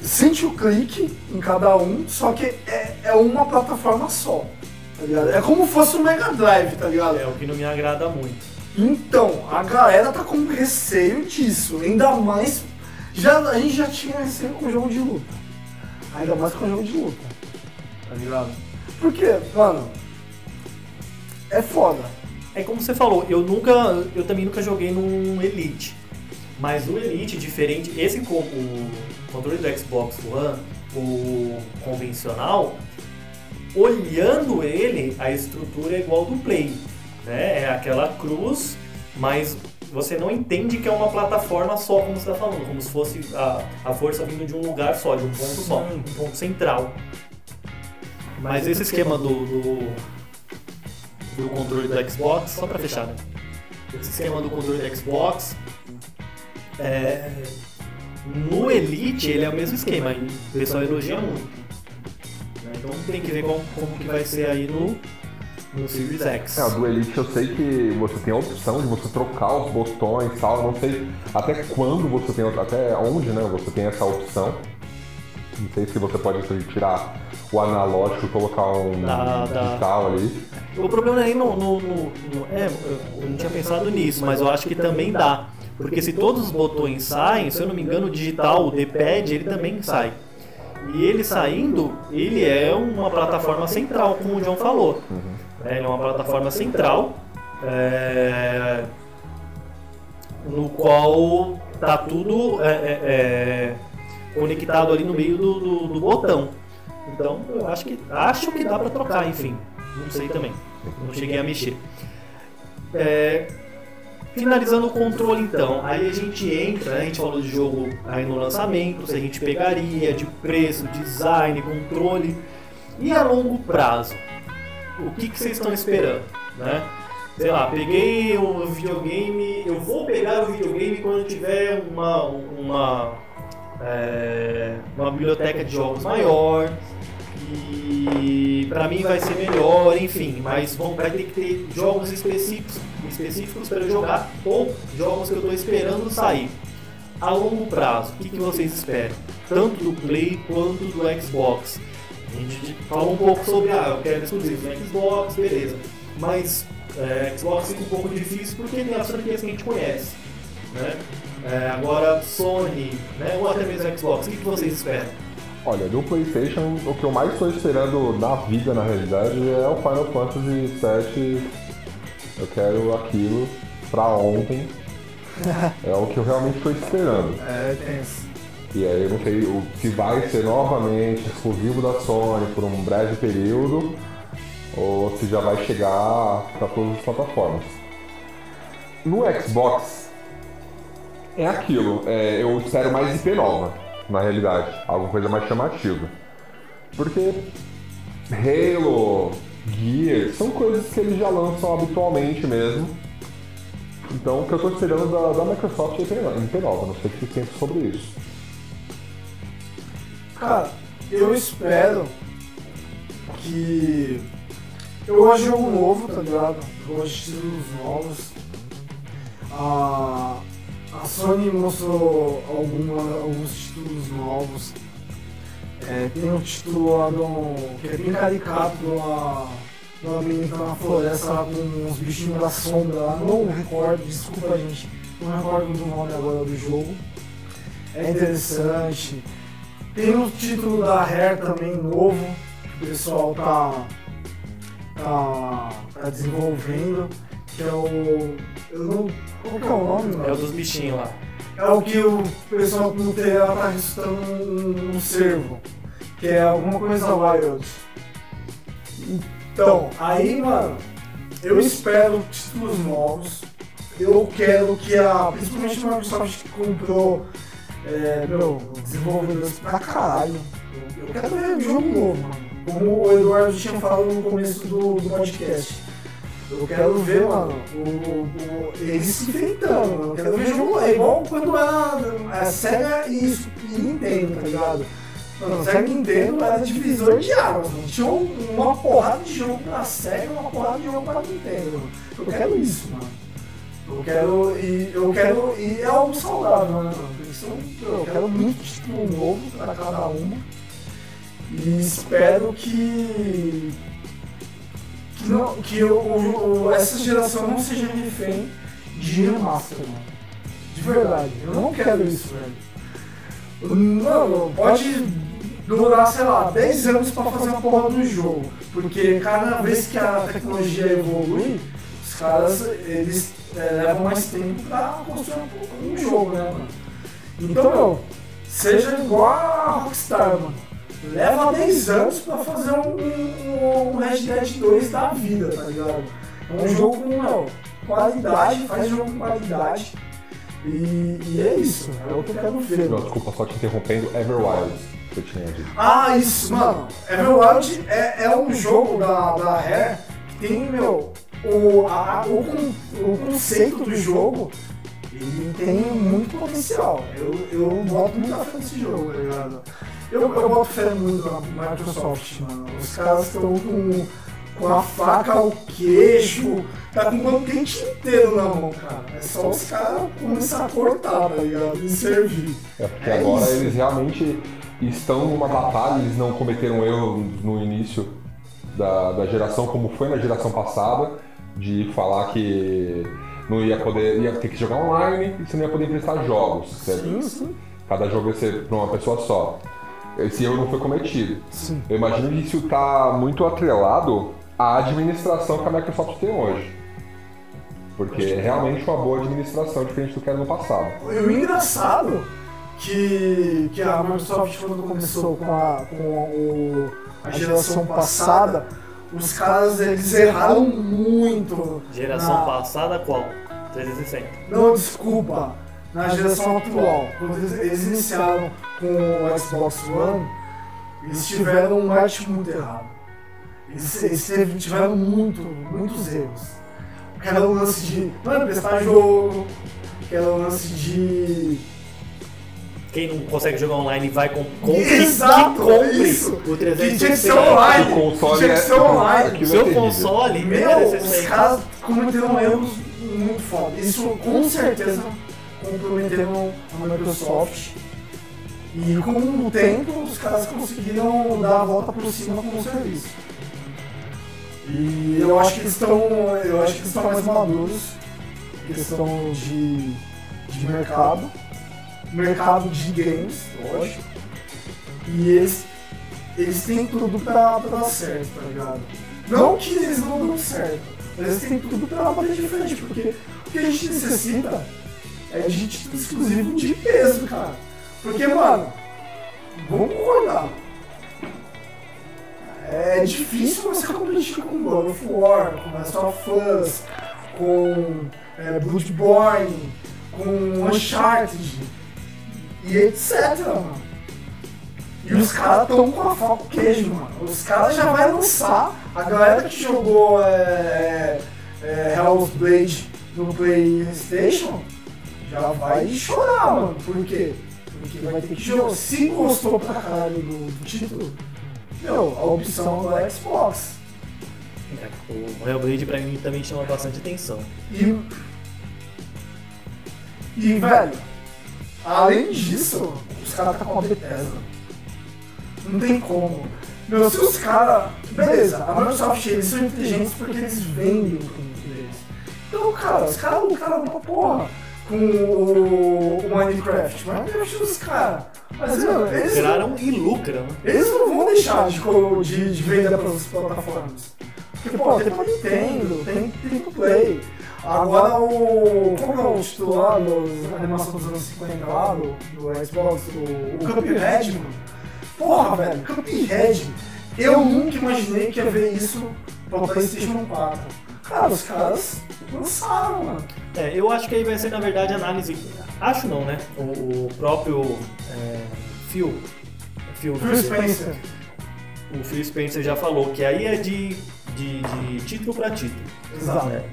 Sente o clique em cada um, só que é, é uma plataforma só. Tá? É como fosse um Mega Drive, tá ligado? É o que não me agrada muito. Então, a galera tá com receio disso. Ainda mais. Já, a gente já tinha receio com o jogo de luta. Ainda mais com o jogo de luta. Tá ligado? Porque, mano. É foda. É como você falou, eu nunca. Eu também nunca joguei num Elite. Mas o Elite, diferente. Esse com o controle do Xbox One, o convencional, olhando ele, a estrutura é igual do Play. Né? É aquela cruz, mas você não entende que é uma plataforma só, como você está falando, como se fosse a, a força vindo de um lugar só, de um ponto só, um ponto central. Mas esse esquema do, do, do controle do Xbox, só pra fechar, né? Esse esquema do controle do Xbox, é, no Elite ele é o mesmo esquema, e o pessoal elogia muito. Né? Então tem que ver como, como que vai ser aí no, no Series X. É, do Elite eu sei que você tem a opção de você trocar os botões e tal. Eu não sei até quando você tem, até onde, né, você tem essa opção. Não sei se você pode assim, tirar o analógico e colocar um dá. digital ali. O problema é nem no, no- no- no- É, eu não tinha pensado nisso, mas eu acho que também dá. Porque se todos os botões saem, se eu não me engano, o digital, o D-pad, ele também sai. E ele saindo, ele é uma plataforma central, como o John falou. É, ele é uma plataforma central, é, no qual tá tudo é, é, é, conectado ali no meio do, do- do botão. Então, eu acho que acho que dá para trocar, enfim. Não sei também. Não cheguei a mexer. É, finalizando o controle então, aí a gente entra, né, a gente falou de jogo aí no lançamento, se a gente pegaria, de preço, design, controle e a longo prazo. O que, que vocês estão esperando, né? Sei lá, peguei o videogame, eu vou pegar o videogame quando tiver uma, uma, é, uma biblioteca de jogos maior, e pra mim vai ser melhor, enfim, mas vão, vai ter que ter jogos específicos, específicos para jogar ou jogos que eu tô esperando sair. A longo prazo, o que, que vocês esperam? Tanto do Play quanto do Xbox. A gente falou um pouco sobre, ah, eu quero exclusivo no Xbox, beleza. Mas é, Xbox fica um pouco difícil porque tem as franquias que a gente conhece. Né? É, agora Sony, né, ou até mesmo Xbox, o que, que vocês esperam? Olha, do PlayStation, o que eu mais estou esperando na vida, na realidade, é o Final Fantasy VII. Eu quero aquilo pra ontem. *laughs* É o que eu realmente estou esperando. É tenso. E aí eu não sei o se vai ser novamente exclusivo da Sony por um breve período ou se já vai chegar para todas as plataformas. No Xbox é aquilo, é, eu espero mais IP nova, na realidade, alguma coisa mais chamativa. Porque Halo, Gears, são coisas que eles já lançam habitualmente mesmo. Então o que eu tô esperando da, da Microsoft é IP nova, não sei o que vocês pensam sobre isso. Cara, eu espero que. Eu gosto de jogo novo, tá ligado? Eu gosto de novos. A, a Sony mostrou alguma, alguns títulos novos. É, tem um título lá do, que é bem caricato uma, de uma menina que tá na floresta lá com uns bichinhos da sombra lá. Não recordo, desculpa gente. Não recordo do nome agora do jogo. É interessante. Tem o título da Rare também novo, que o pessoal tá, tá, tá desenvolvendo, que é o. Eu não. Qual que é o nome, É o dos bichinhos lá. É o que o pessoal no ela tá ressuscitando um, um cervo. Que é alguma coisa wild. Então, aí, mano, eu espero títulos novos. Eu quero que a. Principalmente a Microsoft que comprou. É, meu, desenvolvedores pra caralho. Eu quero ver jogo novo, mano. Como o Eduardo tinha falado no começo do, do podcast. Eu quero ver, mano, o, o- eles se enfrentando, mano. Eu quero ver jogo. É igual quando era a Sega e, e Nintendo, tá ligado? Mano, Sega Nintendo era divisor de águas, mano. Tinha um- uma porrada de jogo pra Sega e uma porrada de jogo pra Nintendo, mano. Eu quero isso, mano. Eu quero. E eu quero. E é algo saudável, né, mano? Isso, eu quero muito título novo pra cada uma. E espero que. Não, que o, o- essa geração não seja refém de remaster, mano. De verdade. Eu não quero isso, velho. Mano, pode durar, sei lá, 10 anos pra fazer uma porra do jogo. Porque cada vez que a tecnologia evolui, os caras, eles é, levam mais tempo pra construir um, um jogo, né, mano? Então, meu, seja igual a Rockstar, mano. Leva 10 anos pra fazer um, um, um Red Dead 2 da vida, tá ligado? É um jogo com, meu, qualidade, faz jogo com qualidade. E, e é isso, é o que eu quero ver. Não, desculpa, só te interrompendo. Everwild, que eu tinha dito. Ah, isso, mano. Everwild é, é um jogo da, da Rare que tem, meu, o, a- o, o conceito do jogo, ele tem muito potencial. Eu, eu boto muita fé nesse jogo, tá ligado? Eu, eu boto fé muito na Microsoft, mano. Os caras estão com, com a faca ao queixo, tá com o banquete inteiro na mão, cara. É só os caras começar a cortar, tá ligado? E servir. É porque É agora isso. eles realmente estão numa batalha, eles não cometeram erro no início da, da geração, como foi na geração passada, de falar que não ia poder, ia ter que jogar online e você não ia poder emprestar jogos. certo? Sim, sim. Cada jogo ia ser para uma pessoa só. Esse erro não foi cometido. Sim. Eu imagino que isso está muito atrelado à administração que a Microsoft tem hoje. Porque é realmente uma boa administração, diferente do que era no passado. E o engraçado que, que a Microsoft quando começou com a, com o, a geração passada, os caras eles erraram muito. Geração na- passada qual? 360. Não, desculpa. Na geração atual, quando eles, iniciaram com o Xbox One, eles tiveram um match muito errado. Eles, tiveram muito, muitos erros. Que era o lance de não emprestar jogo, que era o lance de Quem não consegue jogar online vai com, com Exato, compre isso. o Que tinha que 360. ser online. O console tinha que é- ser online. é Seu console, Meu, os 360. caras cometeram erros muito foda. Isso com certeza comprometeram a Microsoft. E com o tempo os caras conseguiram dar a volta por cima com o serviço. E eu acho que estão. Eu acho que estão mais maduros. Questão de, de mercado. Mercado de games, lógico. E eles, eles têm tudo pra, pra dar certo, tá ligado? Não que eles não dão certo, mas eles têm tudo pra bater de frente, porque o que a gente necessita é de título exclusivo de peso, cara. Porque, mano, vamos concordar. É difícil você competir com God of War, com Last of Us, com é, Bloodborne, com Uncharted e etc, mano. E os caras tão com a faca queijo, mano. Os caras já vai lançar. A galera que jogou é, é, Hell's Blade no Playstation já vai chorar, mano. Por quê? Porque vai ter que jogar. Se gostou pra caralho do, do título, meu, a opção do Xbox. O Hellblade pra mim também chama bastante atenção. E. E, velho, além disso, os caras tá com a Bethesda. Não tem como. Meu, se os caras. Beleza, a Microsoft eles são inteligentes porque eles vendem o produto deles. Então, cara, os caras lutaram pra porra com o, o Minecraft. Minecraft dos caras. Mas, meu, eles, não- Lucraram e lucram, né? eles não vão deixar de, de, de vender para as plataformas. Porque, pô, tem pra Nintendo, tem, tem pro Play. Agora o. Como é o titular da animação dos anos 50 lá, do, do Xbox, o, o Cuphead, mano. Porra, velho, Cuphead. Eu nunca imaginei que ia ver isso pra PlayStation 4. Cara, os caras lançaram, mano. É, eu acho que aí vai ser, na verdade, análise. Acho não, né? O, o próprio é, Phil. Phil, Phil Spencer. O Phil Spencer já falou que aí é de, de, de título pra título. Exato. É.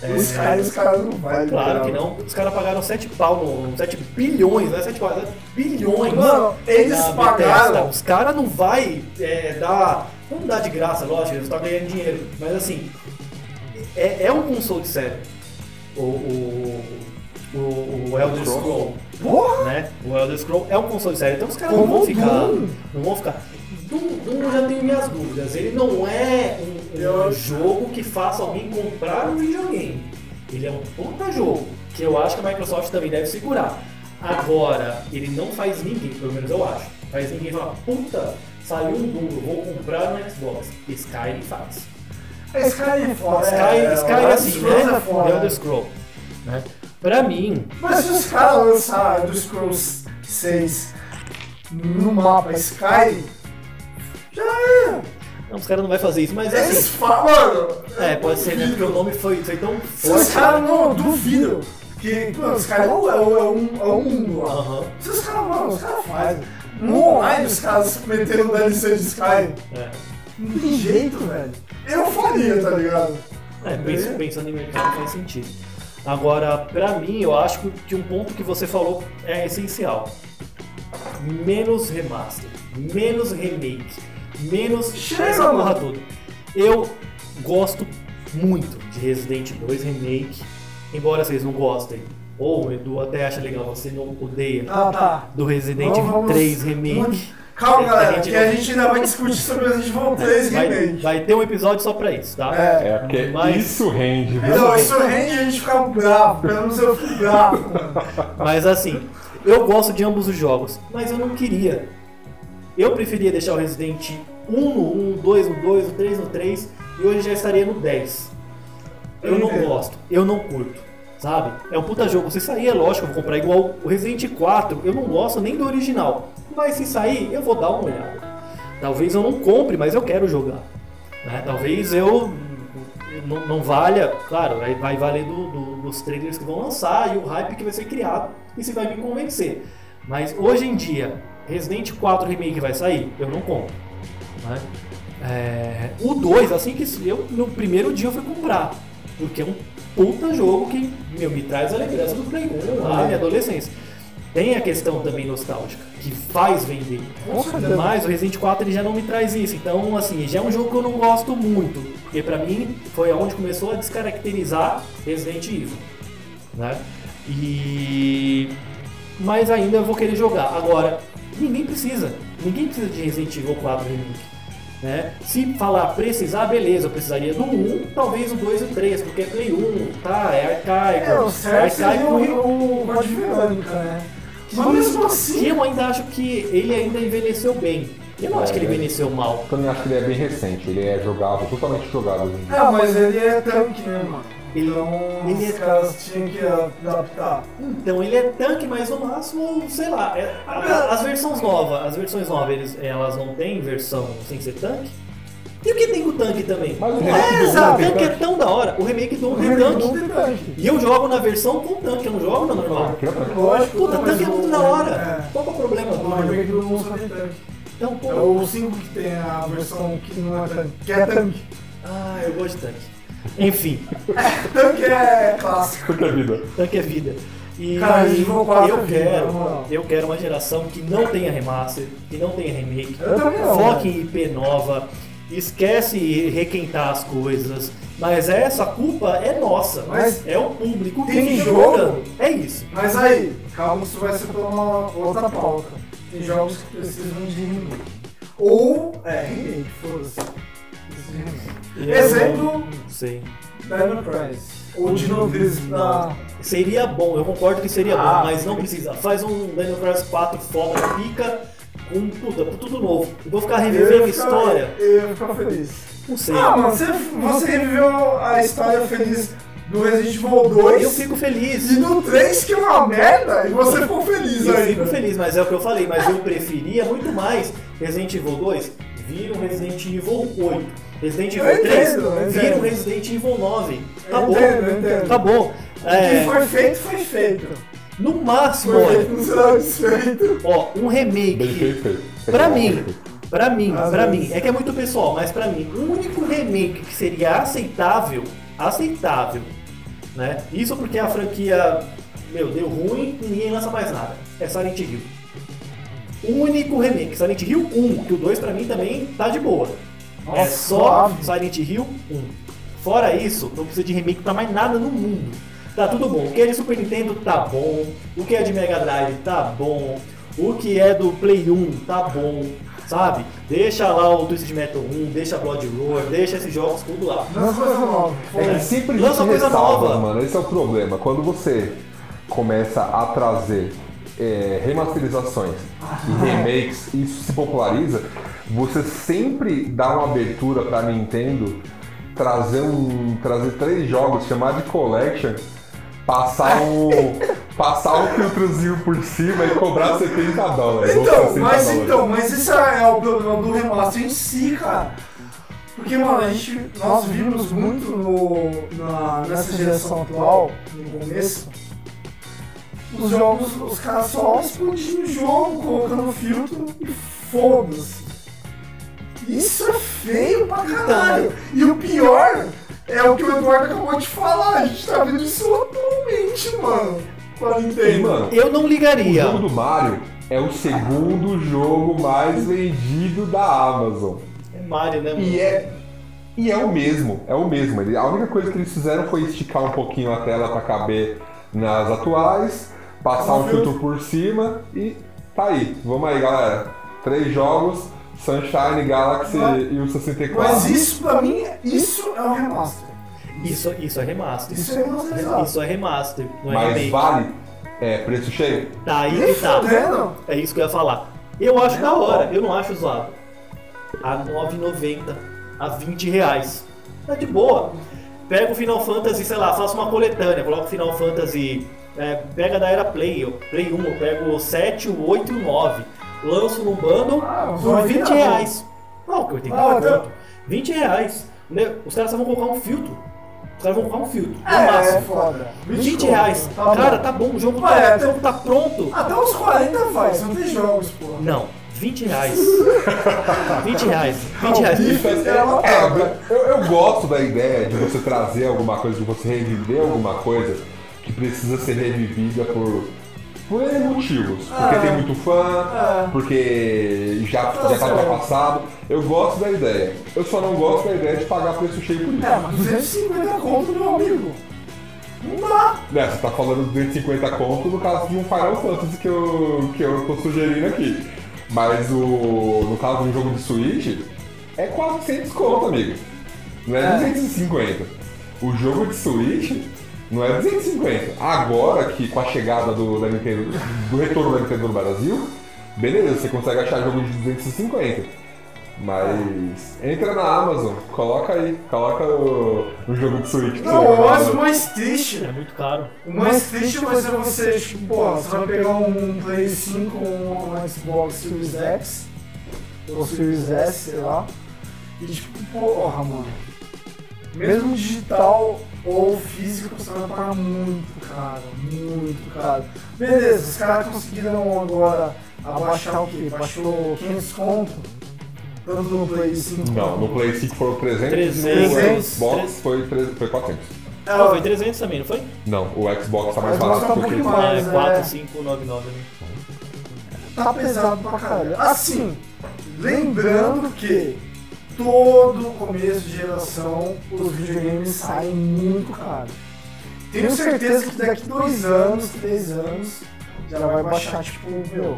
É, Os caras, os caras não vai Claro que não. Os caras pagaram 7 pau, no, 7 bilhões, não é 7 pau, é 7 bilhões. Mano, eles pagaram. Bethesda. Os caras não vai é, dar. Não dá de graça, lógico, eles estão ganhando dinheiro. Mas assim, é, é um console sério. O, o, o, o Elder Scroll. Porra! Né? O Elder Scroll é um console sério. Então os caras não vão ficar. Não vão ficar. Doom, Doom eu já tenho minhas dúvidas. Ele não é um, um Eu- jogo que faça alguém comprar um videogame. Ele é um puta jogo, que eu acho que a Microsoft também deve segurar. Agora, ele não faz ninguém, pelo menos eu acho, faz ninguém falar, puta, saiu um Doom, vou comprar no Xbox. Skyrim faz. Skyrim é foda. Sky, é, Sky o é assim, né? É foda. The Elder Scroll. Né? Pra mim, Mas se os caras lançarem Elder Scrolls 6 no mapa Skyrim, já era. não, os caras não vão fazer isso, mas é Eles assim. falam, mano. É, pode ser, né? Porque o nome foi, foi tão Se os forte. caras não duvidam que, mano, os caras é, é, um, é um mundo lá. Aham. Se os caras, mano, os caras fazem. No online os caras meteram DLC de Skyrim. É. Não tem jeito, velho. Eu faria, tá ligado? É, pens- pensando em mercado faz sentido. Agora, pra mim, eu acho que- um ponto que você falou é essencial. Menos remaster, menos remake, menos Chega, essa porra toda. Eu gosto muito de Resident 2 Remake, embora vocês não gostem, ou o Edu até acha legal, você não odeia, Ah, tá. do Resident Então vamos- 3 Remake. Calma, galera, a gente que a gente ainda vai discutir sobre Resident Evil 3 Vai, vai ter um episódio só pra isso, tá? É. É, porque Mas- isso rende, viu? Não, isso rende a gente ficar bravo, pelo menos eu fico bravo, mano. Mas assim, eu gosto de ambos os jogos, mas eu não queria. Eu preferia deixar o Resident 1 no 1, 2 no 2, o 3 no 3 e hoje já estaria no 10. Eu não gosto, eu não curto, sabe? É um puta jogo. Se sair, é lógico, eu vou comprar igual o Resident 4, eu não gosto nem do original. Mas se sair, eu vou dar uma olhada. Talvez eu não compre, mas eu quero jogar. né? Talvez eu não, não valha, claro, vai, vai valer do- do- dos trailers que vão lançar e o hype que vai ser criado e se vai me convencer. Mas hoje em dia, Resident 4 Remake vai sair, eu não compro. né? É, o 2, assim que eu no primeiro dia eu fui comprar, porque é um puta jogo que meu, me traz a lembrança do Play 1 lá, minha adolescência. Tem a questão também nostálgica, que faz vender. Mas o Resident 4 ele já não me traz isso. Então, assim, já é um jogo que eu não gosto muito. Porque pra mim foi aonde começou a descaracterizar Resident Evil. Né? E. Mas ainda eu vou querer jogar. Agora, ninguém precisa. Ninguém precisa de Resident Evil 4 Remake. Né? Se falar precisar, beleza, eu precisaria do 1, talvez o 2 e o 3, porque é Play 1, tá? É arcaico. É, o arcaico e- o, o Código Verônica, né? Mas mesmo assim, eu ainda acho que ele ainda envelheceu bem. Eu não acho que ele envelheceu mal. Eu também acho que ele é bem recente, ele é jogável, totalmente jogável em dia. é, mas ele é tanque, né, mano? Ele- Então, ele é- os caras tinham que adaptar. Então ele é tanque, mas no máximo, sei lá. é- a- as versões novas, as versões novas, eles- elas não têm versão sem ser tanque. E o que tem com o tanque também? Mas o é, exato, o tem tanque é tanque. tão da hora. O remake do 1 O tem remake tanque. tem tanque. E eu jogo na versão com tanque, eu não jogo na normal. É Lógico, Puta, tanque é muito da hora. É. Qual que é o problema do O remake do tem tanque. Então, pô. É o 5 que tem a versão que não é tanque. Que é tanque. Ah, eu gosto de tanque. Enfim, *laughs* Tanque é clássico. Porque é vida. tanque é vida. E Cara, Resident Evil 4 eu é vida, quero, eu quero uma geração que não tenha remaster, que não tenha remake. Foque em IP nova, esquece requentar as coisas. Mas essa culpa é nossa, Mas é o público que tem jogo- jogando. É isso. Mas aí, calma, isso vai ser pra uma outra pauta. Tem jogos que precisam de remake. Ou, é, remake, foda-se. De. Eu Exemplo, sei. Dino Crisis. Ou Dino Crisis da... Seria bom, eu concordo que seria Ah, bom, mas não precisa. Faz um Dino Crisis 4 foda, pica, com puta, tudo novo. Eu vou ficar Eu revivendo a história. Eu ia ficar feliz. Não sei. Ah, mano, você, você reviveu a história feliz do Resident Evil 2 Eu fico feliz. e do 3 que é uma merda e você ficou feliz Eu ainda. fico feliz, mas é o que eu falei, mas eu preferia muito mais Resident Evil 2 vira um Resident Evil 8. Resident Evil Eu 3 entendo, eu vira um. Resident Evil 9. Tá Eu bom, entendo, eu entendo. tá bom. O que É, foi feito, foi feito. No máximo, olha, ó, um remake. Pra mim, pra mim, Às pra vezes. mim, é que é muito pessoal, mas pra mim, o único remake que seria aceitável, aceitável, né? Isso porque a franquia, meu, deu ruim e ninguém lança mais nada. É Silent Hill. O único remake, Silent Hill 1, que o 2 pra mim também tá de boa. é Nossa, só suave. Silent Hill 1. Fora isso, não precisa de remake pra mais nada no mundo. Tá tudo bom. O que é de Super Nintendo tá bom. O que é de Mega Drive tá bom. O que é do Play 1 tá bom. Sabe? Deixa lá o Twisted Metal 1, deixa Blood Roar, deixa esses jogos tudo lá. Lança coisa nova. É que sempre Lança coisa nova. mano. Esse é o problema. Quando você começa a trazer é, remasterizações e remakes, isso se populariza, você sempre dá uma abertura pra Nintendo trazer um trazer três jogos chamados de collection, passar um passar um filtrozinho por cima e cobrar 70 dólares. Então, 60 mas dólares. então, mas esse é o problema do remaster em si, cara. Porque, mano, a gente, nós vimos muito no, na, nessa geração atual, no começo, os jogos, os caras só explodindo o jogo, colocando filtro e foda-se. Isso é feio pra caralho. E o pior é o que o Eduardo acabou de falar. A gente tá vendo isso atualmente, mano. Com a Nintendo. mano, Eu não O ligaria. jogo do Mario é o segundo jogo mais vendido da Amazon. É Mario, né? E é, e é o mesmo, é o mesmo. A única coisa que eles fizeram foi esticar um pouquinho a tela para caber nas atuais, passar um filtro por cima e tá aí. Vamos aí, galera. Três jogos, Sunshine, Galaxy Mas- e o 64. Mas isso, pra mim, isso é um remaster. Isso, isso é remaster. Isso é remasterizado. Isso é remaster, não é Mas remake. vale é, preço cheio? Tá aí que tá. fudendo. É isso que eu ia falar. Eu acho da hora, eu não acho zoado. A 9,90, a 20 reais. Tá de boa. Pega o Final Fantasy, sei lá, faça uma coletânea, coloca o Final Fantasy. é, pega da era Play, eu- Play 1, eu pego o 7, o 8 e o 9. Lanço num bundle Ah, por vai 20 virar, reais. Não, que 80 Ah, não é tá. tanto. 20 reais. Né? Os caras só vão colocar um filtro. Os caras vão colocar um filtro. No É, é máximo. foda. 20 reais. Tá Cara, bom. tá bom, o jogo, Ué, tá, até- o jogo tá pronto. Até uns 40 vai, são três jogos, pô. Não, 20 reais. *laughs* 20 reais. 20 reais. É- É é, eu, eu gosto da ideia de você trazer alguma coisa, de você reviver alguma coisa que precisa ser revivida por, por N motivos. Porque Ah. tem muito fã, Ah. porque já, já tá ultrapassado. Eu gosto da ideia. Eu só não gosto da ideia de pagar preço cheio por isso. É, mas 250 conto, meu amigo. Não dá. Né, você tá falando 250 conto no caso de um Final Fantasy que eu, que eu tô sugerindo aqui. Mas o, no caso de um jogo de Switch, é 400 conto, amigo. Não é, É. 250. O jogo de Switch não é 250. Agora que com a chegada do, da Nintendo, do retorno da Nintendo no Brasil, beleza, você consegue achar jogo de 250. Mas entra na Amazon, coloca aí, coloca o, o jogo de Switch. pra Não, você eu jogar. acho mais triste. É muito caro. O mais triste vai ser você, tipo, pô, você vai pegar um Play 5 ou um Xbox Series X ou Series S, sei lá, e tipo, porra, mano. Mesmo digital ou físico, você vai pagar muito caro, muito caro. Beleza, os caras conseguiram agora abaixar o quê? Baixou 500 conto? Tanto no Play 5 Não, no Play 5 foram 300, 300, e no Xbox foi, tre- foi 400. É, Ah, foi 300 também, não foi? Não, o Xbox tá mais O Xbox barato tá um porque... pouquinho mais. é, é. 4599. né? tá pesado pra caralho. Assim, lembrando que todo começo de geração os videogames saem muito caros. Tenho certeza que daqui dois anos, três anos, já vai baixar, tipo, meu,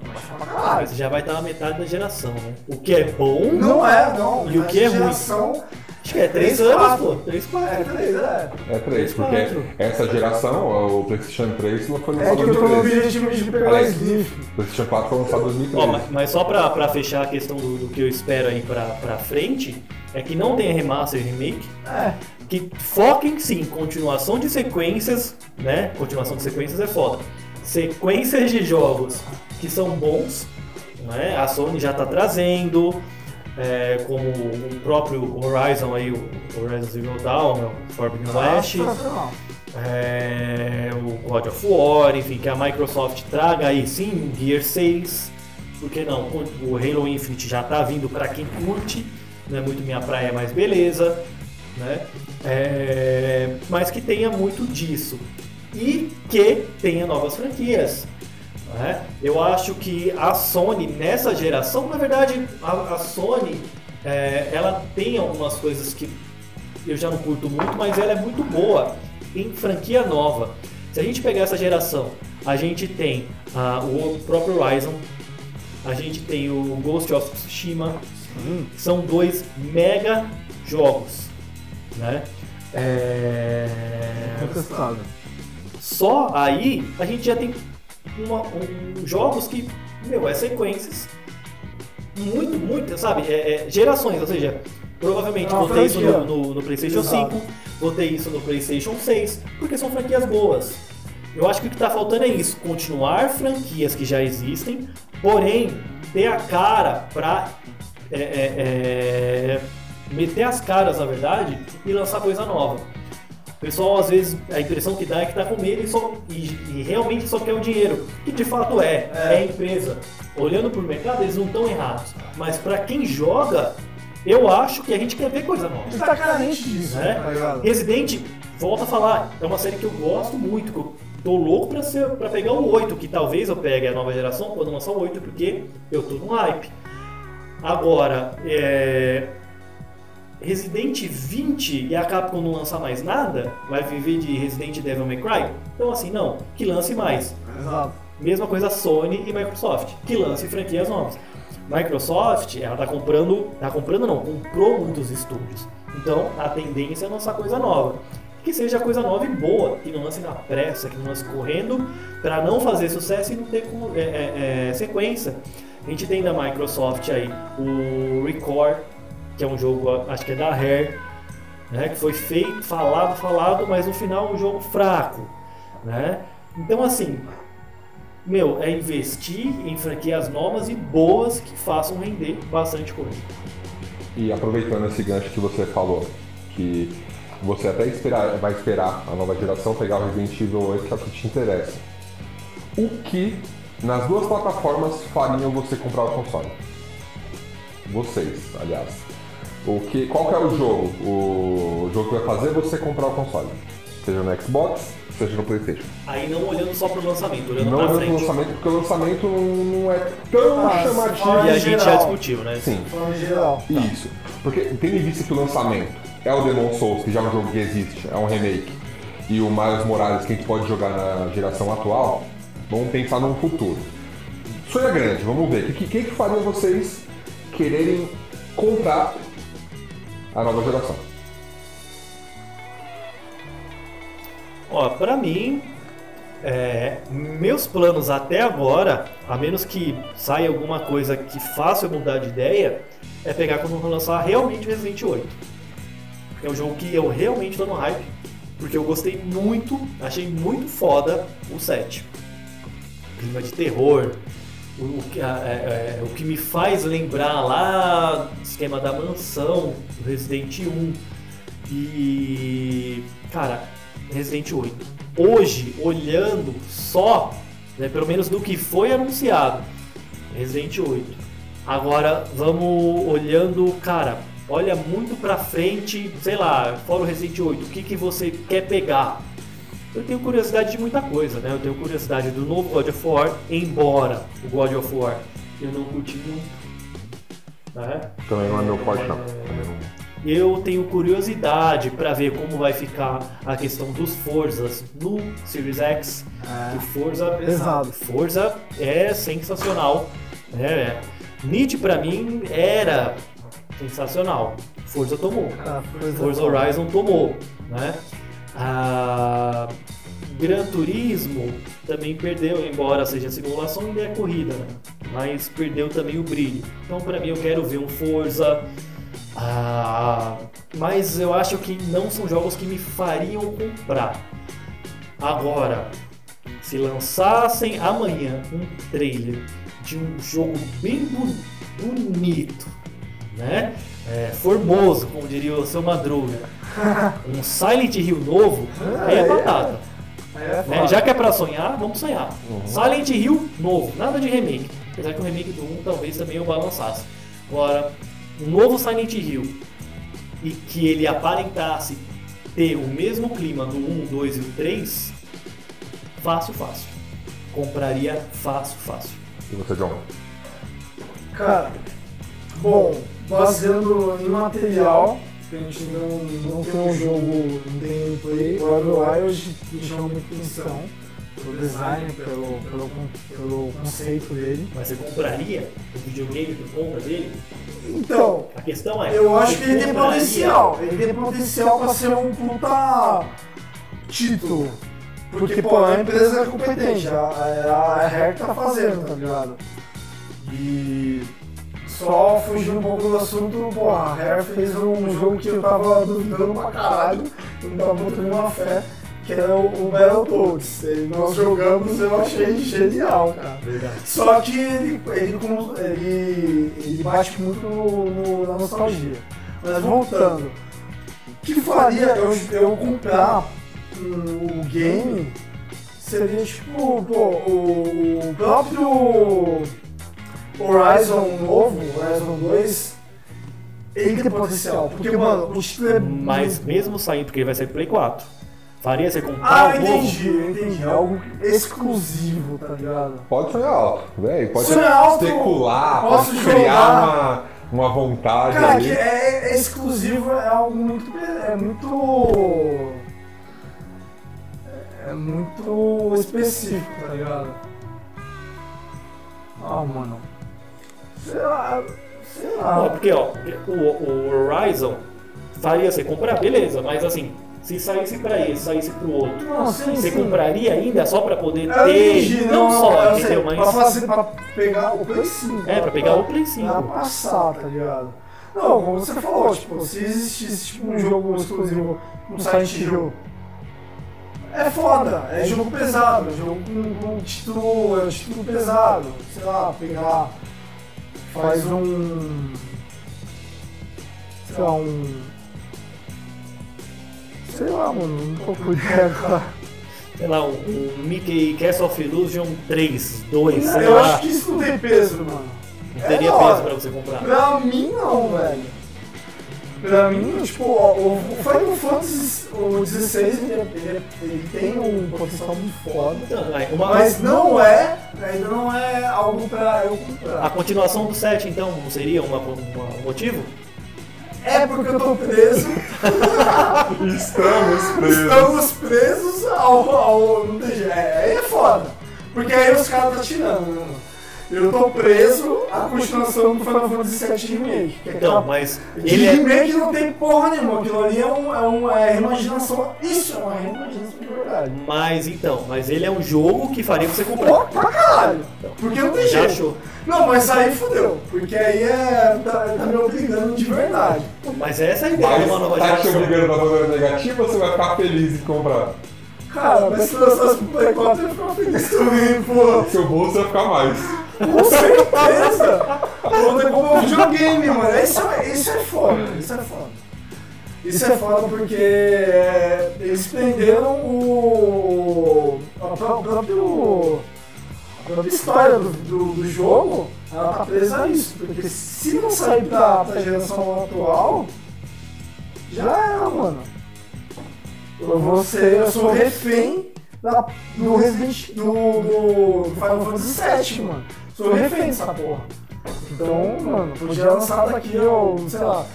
vai baixar pra Ah, já vai estar na metade da geração, né? O que é bom. Não é, não. E o que é ruim? geração, Acho que é 3 Três, anos, quatro. pô. 3, 4. É, três, é. É 3, porque Quatro. essa geração, o PlayStation 3, foi É lançado que em eu tô no 2013. objetivo de pegar Sniff. O PlayStation 4 foi lançado em Ó, 2013. mas, mas só pra, pra fechar a questão do, do que eu espero aí pra, pra frente, é que não tenha remaster e remake, É, que foquem sim em continuação de sequências, né? Continuação de sequências é foda. Sequências de jogos que são bons, né? A Sony já está trazendo, é, como o próprio Horizon aí, o Horizon Zero Dawn, né? o Forbidden West, é, o God of War, enfim, que a Microsoft traga aí sim Gear 6, porque não, o Halo Infinite já está vindo para quem curte, não é muito minha praia, mas beleza, né? É, mas que tenha muito disso e que tenha novas franquias. Né? Eu acho que a Sony nessa geração, na verdade, a, a Sony é, ela tem algumas coisas que eu já não curto muito, mas ela é muito boa em franquia nova. Se a gente pegar essa geração, a gente tem uh, o próprio Horizon, a gente tem o Ghost of Tsushima, hum. são dois mega jogos, né? É... Só aí a gente já tem uma, um, jogos que, meu, é sequências muito, muito, sabe? É, é, gerações, ou seja, provavelmente vou ter isso no, no, no PlayStation Exato. 5, vou ter isso no PlayStation 6, porque são franquias boas. Eu acho que o que está faltando é isso, continuar franquias que já existem, porém ter a cara para é, é, é, meter as caras, na verdade, e lançar coisa nova. O pessoal, às vezes, a impressão que dá é que tá com medo e, só, e, e realmente só quer o dinheiro. Que de fato é, é, é empresa. Olhando pro mercado, eles não estão errados. Mas para quem joga, eu acho que a gente quer ver coisa nova. A gente tá carente disso, né? Tá Resident, volta a falar, é uma série que eu gosto muito, que eu tô louco pra, ser, pra pegar o 8, que talvez eu pegue a nova geração quando lançar o 8, porque eu tô no hype. Agora, é, Resident 20 e a Capcom não lançar mais nada, vai viver de Resident Devil May Cry? Então assim, não, que lance mais. Exato. Mesma coisa Sony e Microsoft, que lance franquias novas. Microsoft, ela tá comprando, tá comprando não, comprou muitos estúdios. Então a tendência é lançar coisa nova. Que seja coisa nova e boa, que não lance na pressa, que não lance correndo, para não fazer sucesso e não ter é, é, é, sequência. A gente tem da Microsoft aí o Record, que é um jogo, acho que é da Rare, né, que foi feito, falado, falado, mas no final um jogo fraco, né? Então assim, meu, é investir em franquias novas e boas que façam render bastante coisa. E aproveitando esse gancho que você falou, que você até esperar, vai esperar a nova geração pegar o Resident Evil 8, que é o que te interessa. O que nas duas plataformas fariam você comprar o console? Vocês, aliás. O que, qual que é o jogo? O jogo que vai fazer você comprar o console. Seja no Xbox, seja no Playstation. Aí não olhando só pro lançamento, olhando não pra olhando frente. pro lançamento, porque o lançamento não é tão ah, chamativo. E a gente já discutiu, né? Sim. Geral. Isso. Porque tendo em vista que o lançamento é o Demon Souls, que já é um jogo que existe, é um remake, e o Miles Morales que a gente pode jogar na geração atual, vamos pensar num futuro. Sonho é grande, vamos ver. O que, que, que faria vocês quererem comprar a nova geração? Ó, pra mim, é, meus planos até agora, a menos que saia alguma coisa que faça eu mudar de ideia, é pegar quando lançar realmente Resident 8. É um jogo que eu realmente tô no hype, porque eu gostei muito, achei muito foda o 7. Clima de terror, o, que, é, é, o que me faz lembrar lá do esquema da mansão do Resident 1 e cara Resident 8 hoje olhando só né, pelo menos do que foi anunciado Resident 8 agora vamos olhando cara olha muito pra frente sei lá fora o Resident 8 o que, que você quer pegar eu tenho curiosidade de muita coisa, né? Eu tenho curiosidade do novo God of War, embora o God of War eu não curti muito. Né? Também não é meu forte, não. Eu tenho curiosidade para ver como vai ficar a questão dos Forzas no Series X. É. Forza, Pesado. Forza é sensacional. É. Nit para mim era sensacional. Forza tomou. Ah, Forza, Forza Horizon tomou, né? A Gran Turismo também perdeu, embora seja simulação, ainda é corrida, né? mas perdeu também o brilho. Então, para mim, eu quero ver um Forza. Ah, mas eu acho que não são jogos que me fariam comprar. Agora, se lançassem amanhã um trailer de um jogo bem bonito, né? É, formoso, como diria o seu Madruga, *laughs* um Silent Hill novo, aí é batata. É, né? Já que é pra sonhar, vamos sonhar. Silent Hill novo, nada de remake. Apesar que o remake do 1 talvez também eu balançasse. Agora, um novo Silent Hill e que ele aparentasse ter o mesmo clima do 1, 2 e o 3, fácil, fácil. Compraria fácil, fácil. E você, John? Cara, bom, baseando em material, que a gente não, não tem um jogo em gameplay, o Evil Wild me chama muita atenção. Pelo design, pelo, pelo, pelo conceito dele. Mas você compraria o videogame por conta dele? Então, A questão é. eu acho que ele tem potencial. Ele tem potencial pra ser um puta título. Porque, pô, a empresa é competente, a, a, a Rare tá fazendo, tá ligado? E só fugindo um pouco do assunto, pô, a Rare fez um jogo que eu tava duvidando pra caralho, eu não tava botando uma fé, que era o, o Battletoads. E Nós jogamos eu achei genial, cara. Verdade. Só que ele, ele, ele, ele bate muito no, no- na nostalgia. Mas voltando, o que faria eu, eu comprar um, o game seria tipo, pô, o, o próprio Horizon novo, Horizon 2, ele tem potencial. Porque, mano, o título é. Mas mesmo saindo, porque ele vai sair pro Play 4, faria você comprar Ah, novo? entendi, eu entendi. É algo exclusivo, tá ligado? Pode sonhar alto, velho. Pode Sonhar alto, especular, posso pode criar jogar. uma, uma vontade Cara, ali. que é, é exclusivo, é algo muito. É muito. É muito específico, tá ligado? Ah, mano. Sei lá. Sei Ó, lá. porque ó, o, o Horizon faria você comprar, beleza, mas assim, se saísse pra esse, saísse pro outro, Não, sim, você sim. compraria ainda só pra poder Eu ter, entendi, não, só, eu sei, entendeu? Pra Mas fazer, pra pegar o Play 5. é, pra pegar o Play Pra 5. passar, tá ligado? Não, como você falou, tipo, se existisse tipo, um jogo exclusivo no Silent Hill, é foda, é jogo pesado, é jogo com, com título, é um título pesado, sei lá, pegar, faz um, sei lá, um, sei lá, mano, não tô por *laughs* ideia agora. Sei lá, um, um Mickey Castle of Illusion 3, 2, sei Eu lá, acho que isso não tem peso, mano. não teria é peso pra você comprar. Pra mim não, velho. Pra mim, tipo, o o Final Fantasy o 16 ele, ele- ele tem um potencial muito foda. Uma- Mas não é, ainda não é algo pra eu a comprar. continuação do 7, então, não seria uma, uma- um motivo? É porque eu tô preso, *laughs* Estamos presos. estamos presos ao. ao. É, aí é foda. Porque aí os caras tá tirando, né, mano? Eu tô preso à continuação do Final Fantasy VII Remake. Que é Então, aquela mas De ele é. remake não tem porra nenhuma, aquilo ali é, um, é uma é reimaginação. Isso é uma reimaginação de verdade. Mas então, mas ele é um jogo que faria você Pô, comprar. pra caralho! Porque não tem Já jeito. achou? Não, mas aí fudeu. Porque aí é. tá, tá me obrigando de verdade. Mas essa é a ideia de uma nova Mas tá te geração. obrigando pra fazer negativa ou você vai ficar feliz em comprar? Cara, mas se lançasse pro Play 4 eu ia ficar feliz também, pô. Seu bolso vai ficar mais. Com certeza! *laughs* Vou ter como um videogame, mano. Isso, é- isso é foda, isso é foda. Isso é foda porque é, eles prenderam o. a próprio. a própria história do, do, do jogo, ela tá presa a isso. Porque se não sair pra, pra geração atual, já era, mano. Ser, eu sou refém da, do Resident do, do Final Fantasy VII, mano. Sou refém dessa porra. Então, mano, podia lançar daqui, eu, sei lá.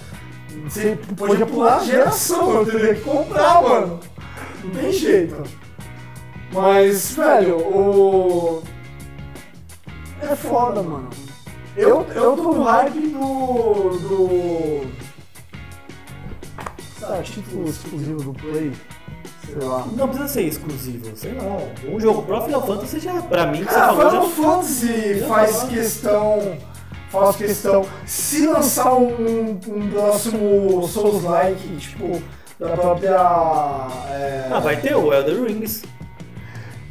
Você podia pular a geração, eu teria que comprar, mano. Não tem jeito. Mas, velho, o. É foda, mano. Eu, eu tô no hype do. do. Sabe, título exclusivo do Play. Sei lá. Não precisa ser exclusivo, sei lá. Um jogo pro Final Fantasy já, pra mim, você Ah, falou, Final já Fantasy faz questão. faço questão. Se lançar um, um próximo Souls-like, tipo, da própria. é, Ah, vai ter o Elder Rings.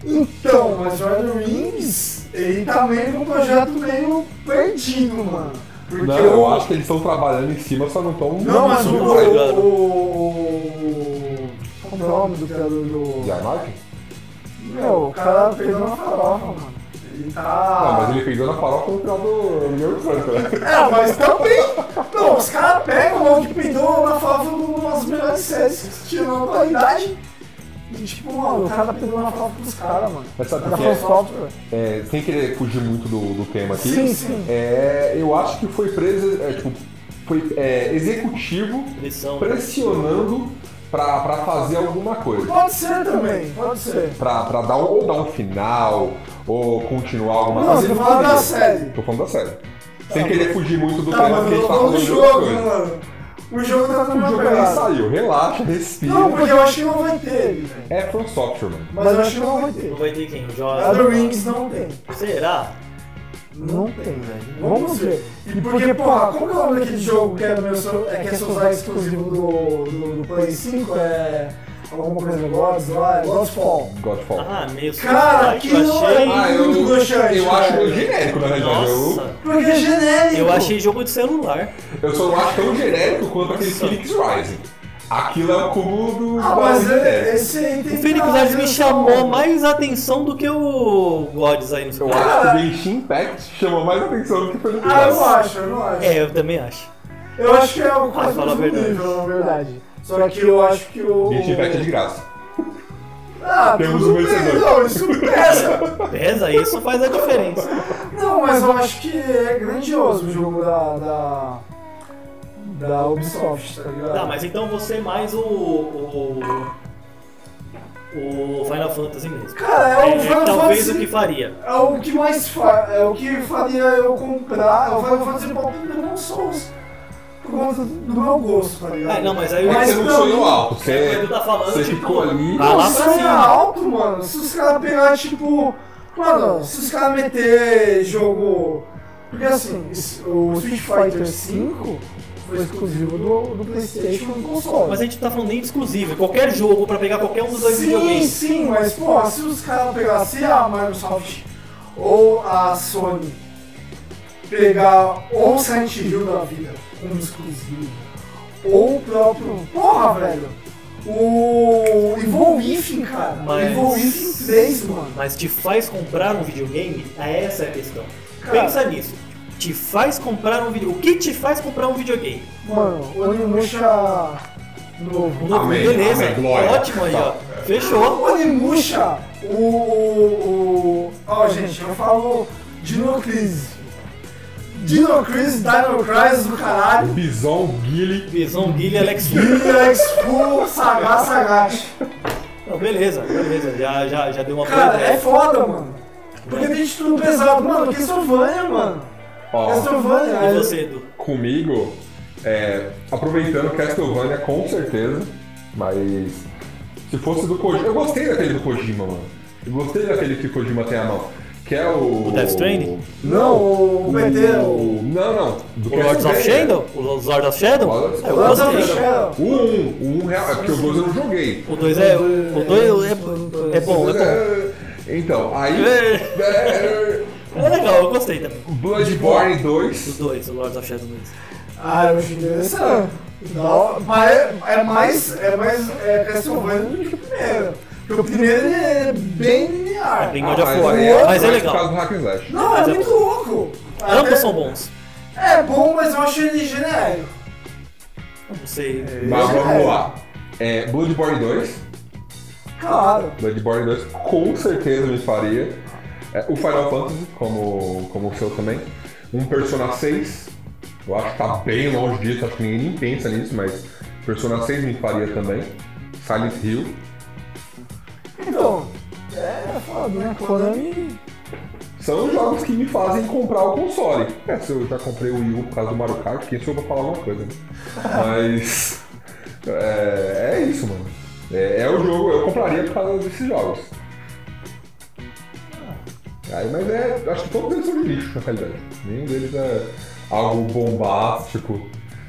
Então, mas o Elden Rings, ele tá meio com um projeto meio perdido, mano. Porque Não, eu acho que eles estão trabalhando em cima, só não estão. Não, mas o. Não, o, o, é nome do criador do. Yarmark? Meu, o cara perdeu na farofa, mano. Ele tá. Não, mas ele pegou na farofa no final do New Franco, né? *laughs* É, mas também. *laughs* Não, os caras pegam o que peidou na farofa de uma das melhores séries que existiram na atualidade. E tipo, mano, o cara pegou na farofa dos caras, mano. Mas sabe Da o que é? Software. É, sem querer fugir muito do, do tema aqui, Sim, sim. é, eu acho que foi preso, é, tipo, foi é, executivo Pressão. pressionando pra, pra fazer alguma coisa. Pode ser também, pode ser. Pra, pra dar, um- ou dar um final, ou continuar alguma Não, coisa. você ele fala faria. da série. Tô falando da série. Sem querer fugir muito do Tá, tema mas que a gente tô tá falando falando do de outra jogo, coisa. mano. O jogo tá O numa jogo nem saiu, relaxa, respira. Não, porque eu acho que não vai ter ele, velho. É From Software, mano. Mas eu acho que não vai Não ter. vai ter quem? O Jorge. Elder Rings não tem. Será? Não tem, velho. Vamos ver. E porque, porra, como é o nome daquele jogo que é, meu, é, que é só exclusivo do, do, do Play 5? É. Alguma coisa Gods lá? É Godfall. Godfall. Ah, meio Cara, que eu não achei. é- Ah, eu, muito broxante, eu acho velho. genérico, na realidade. Nossa, Porque é genérico. eu achei jogo de celular. Eu, eu só não acho tão genérico quanto aquele Phoenix Rising. Aquilo é o cúmulo do. Ah, mas é- esse aí tem O Phoenix Rising me chamou mais atenção do que o Gods aí no Eu seu acho que o Genshin Impact chamou mais atenção do que o Phoenix Ah, eu acho, eu não acho. É, eu também acho. Eu acho que é o quase fala a mesmo verdade. nível, na verdade. Só que eu acho que o. Genshin Impact é de graça. Ah, Temos tudo um bem, vencedor. Não, isso pesa. Pesa, isso faz a diferença. Não, mas eu acho que é grandioso o jogo da. da. Da Ubisoft, tá ligado? Tá, mas então você mais o. o. o Final Fantasy mesmo. Cara, é o É, Final talvez Fantasy. o que faria. É o que mais fa... é o que faria eu comprar. É o Final Fantasy Pop Demon Souls. Por conta do meu gosto, tá ligado? Ah, não, mas aí É o que você não sonhou alto. Você, Edu tá falando, você tipo, ficou ali. Ah, lá Não, pra cima. alto, mano. Se os caras pegar, tipo. Mano, se os caras meter jogo. Porque assim, o Street Fighter V foi exclusivo do, do PlayStation no console. Mas a gente tá falando nem exclusivo, qualquer jogo pra pegar qualquer um dos dois sim, videogames. sim, mas pô, se os caras pegassem a Microsoft ou a Sony pegar ou Silent Hill da vida como exclusivo, ou o próprio. Porra, velho! O Evolve cara. Mas- Evolve 3, mano. Mas te faz comprar um videogame? É essa a questão. Cara. Pensa nisso. Te faz comprar um videogame. O que te faz comprar um videogame? Mano, o Onimusha novo. Novo- Amém, Beleza, amém, ótimo aí, ó. Fechou. O Onimusha, o. o. o- Ó, gente, eu falo Dino Crisis. Dino Crisis, Dino Crisis do caralho. Bison, Guile. Bison, Guilherme, Alex Fu. Alex Fu, Sagat, Sagat. Não, beleza, beleza. Já, já, já deu uma boa Cara, é foda, mano. Porque tem de tudo pesado. Mano, Castlevania, mano. Ó, Castlevania. E é- você, Edu? comigo, é, aproveitando Castlevania com certeza, mas se fosse do Kojima. Eu gostei daquele do Kojima, mano. Eu gostei daquele que o Kojima tem a mão. Que é o. O Death Stranding? Não, o PT, o. Não, não. Do O Lords of. Shadow? O Lords of Shadow? Ah, Eu Lords of gostei. Shadow. O 1, o 1 real. É porque o 2 eu não joguei. O 2 é. O 2 é, é bom, é bom. É, Então, aí. É, é, é legal, eu gostei também. Bloodborne Os 2. dois, o Lords of Shadow 2. Ah, eu achei interessante. Não, mas é, é mais. É mais. É Castlevania do que o primeiro. Porque o primeiro é bem linear. É bem God of mas War, mas é mais legal. Não, é muito louco. Ambos são bons. É bom, mas eu achei ele genérico. Eu Não sei. Mas é. vamos lá. É, Bloodborne 2. Claro. Bloodborne 2 com certeza me faria. É, o Final Fantasy, como, como o seu também. Um Persona 6. Eu acho que tá bem longe disso, acho que ninguém nem pensa nisso, mas Persona 6 me faria também. Silent Hill. Então, é foda, né? Konami. São jogos que me fazem comprar o console. É, se eu já comprei o Wii U por causa do Mario Kart, quem sou eu pra falar alguma coisa, né? Mas. *laughs* É, é isso, mano. É, é o jogo, eu compraria por causa desses jogos. Aí, mas é. Acho que todos eles são de lixo, na realidade. Nenhum deles é algo bombástico.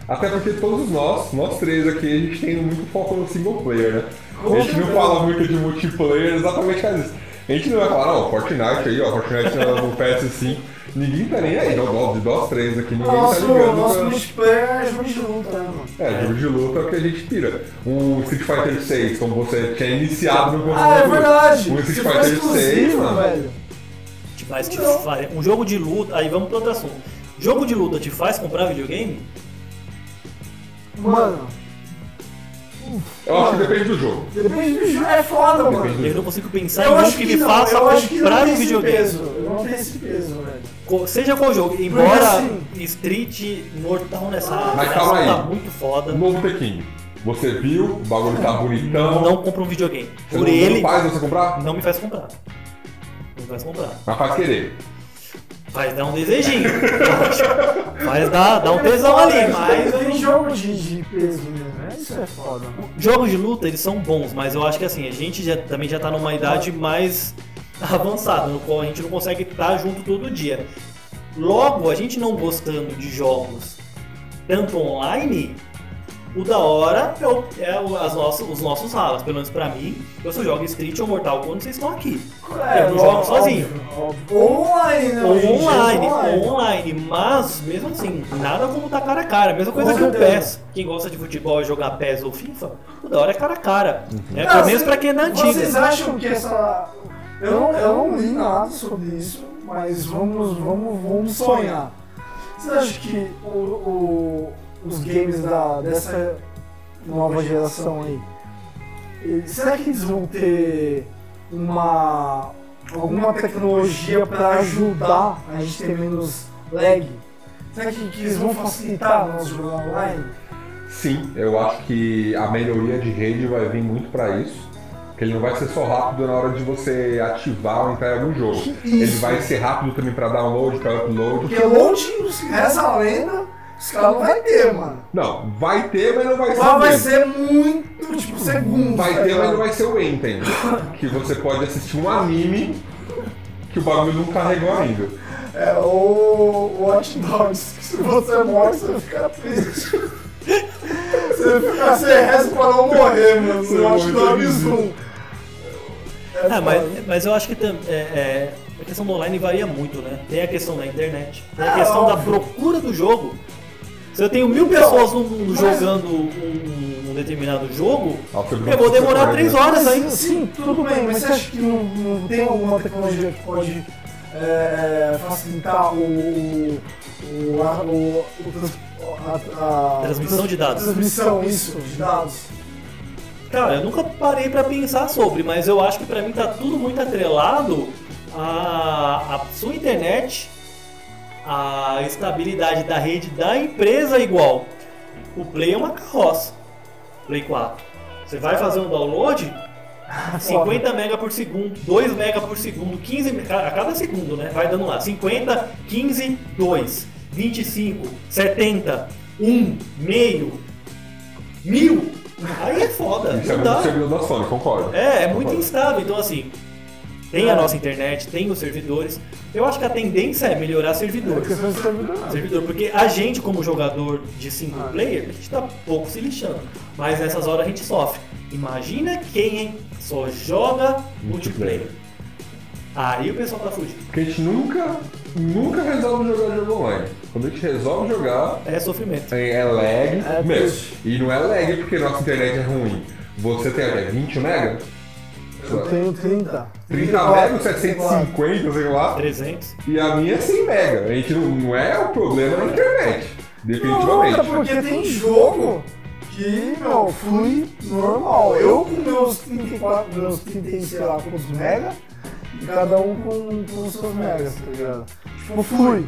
Até porque todos nós, nós três aqui, a gente tem muito foco no single player, né? A gente não fala muito de multiplayer exatamente por isso. A gente não vai falar, não, Fortnite aí, ó, Fortnite no PS5. Ninguém tá nem aí, não, de nós três aqui, ninguém Nosso, tá ligando. nosso pra- multiplayer é jogo de luta, né, mano? É, jogo de luta é o que a gente tira. O Street Fighter 6, como você tinha iniciado no Ah, é verdade. O Street Fighter 6, exclusivo, mano. velho. Te faz te fa- um jogo de luta. Aí vamos para outro assunto. Jogo de luta te faz comprar videogame? Mano, Eu acho que depende do jogo. depende do jogo, é foda, mano. Depende Eu não consigo pensar Eu em acho que que me não, faça eu acho que não comprar um esse videogame. peso. Eu não tenho esse peso, velho. Co- Seja qual jogo, embora assim- Street Mortal nessa Mas calma aí. tá muito foda, Novo Tequinho. Você viu, o bagulho tá bonitão. não compra um videogame. Você Por não, ele, não faz você comprar, não me faz comprar. Não faz comprar. mas faz querer. Faz dar um desejinho. *laughs* faz dar, dar um tesão ali, mas Tem jogo de, de peso mesmo, né? Isso é foda. mano. Jogos de luta, eles são bons, mas eu acho que assim, a gente já, também já tá numa idade mais *laughs* avançada, no qual a gente não consegue estar junto todo dia. Logo, a gente não gostando de jogos tanto online, o da hora é, o- é o- as nossas, os nossos ralas. Pelo menos pra mim, eu só jogo Street ou Mortal quando vocês estão aqui. eu não jogo sozinho. óbvio. Ou online, né? Ou Hoje em dia é online, ou online, mas mesmo assim, nada como tá cara a cara. Mesma coisa Com que o. PES. Quem gosta de futebol e jogar PES ou FIFA, o da hora é cara a cara. É, Não, pelo menos cê- pra quem é da antiga. Vocês acham que essa. Eu não, eu não li nada sobre isso, mas vamos, vamos, vamos sonhar. Vocês acham que o, o- os games da, dessa nova geração aí, será que eles vão ter uma alguma tecnologia para ajudar a gente ter menos lag? Será que, que eles vão facilitar o nosso jogo online? Sim, eu acho que a melhoria de rede vai vir muito pra isso. Porque ele não vai ser só rápido na hora de você ativar ou entrar em algum jogo. Ele vai ser rápido também pra download, pra upload. Porque loading, reza a lenda, os caras não vai ter, mano. Não, vai ter, mas não vai ser. Lá o vai ser muito, tipo, segundo. Vai tá ter, mas não vai ser o Enten. Que você pode assistir um anime que o bagulho não carregou ainda. É o Watch Dogs, que se você morre, você fica triste. Você fica sem reza pra não morrer, mano. Você No Watch Dogs feliz. 1. É Ah, mas, mas eu acho que tam- é, é, a questão do online varia muito, né? Tem a questão da internet, tem a É, questão da procura do jogo. Se eu tenho mil pessoas no mundo jogando um, um determinado jogo, Ah, eu vou demorar três horas aí. sim, tudo bem, mas você acha que não, não tem alguma tecnologia que pode é, facilitar o. o, a, o, a, a- Transmissão de dados. Transmissão, isso, de dados. Cara, eu nunca parei pra pensar sobre, mas eu acho que pra mim tá tudo muito atrelado à, à sua internet, à estabilidade da rede da empresa igual. O Play é uma carroça. Play 4. Você vai fazer um download, 50 mega por segundo, 2 mega por segundo, 15 me- a cada segundo, né? Vai dando lá. 50, 15, 2, 25, 70, 1, meio, mil. Aí é foda. Isso é Não muito dá. servidor da Sony, concordo. É, é muito Concordo. instável. Então, assim, tem a nossa internet, tem os servidores. Eu acho que a tendência é melhorar É servidores. de servidor. Servidor, porque a gente, como jogador de single player, a gente tá pouco se lixando. Mas nessas horas a gente sofre. Imagina quem só joga multiplayer. Aí o pessoal tá fugindo. Porque a gente nunca, nunca resolve jogar jogo online. Quando a gente resolve jogar, É sofrimento. é é lag É. E não é lag porque nossa internet é ruim. Você tem é, 20 mega? Eu tenho 30. 30 mega, 750, sei lá. 300. E a minha é 100 mega. A gente não, não é o problema na internet. Não, Definitivamente. é porque tem jogo que, meu, flui normal. Eu com meus 34, meus 30, e sei lá, quantos mega, e cada um com, com os seus megas, tá ligado? Tipo, flui.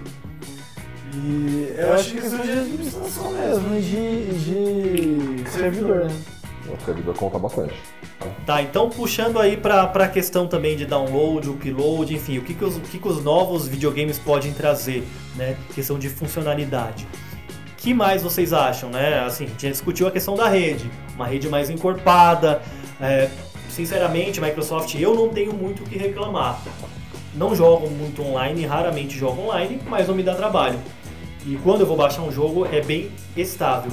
E eu acho que isso é de administração mesmo, e de, de servidor, né? O servidor conta bastante. Tá, então puxando aí pra, pra questão também de download, upload, enfim, o que, que, os, o que, que os novos videogames podem trazer, né? Questão de funcionalidade. que mais vocês acham, né? Assim, a gente já discutiu a questão da rede, uma rede mais encorpada. é, sinceramente, Microsoft, eu não tenho muito o que reclamar. não jogo muito online, raramente jogo online, mas não me dá trabalho. E quando eu vou baixar um jogo é bem estável,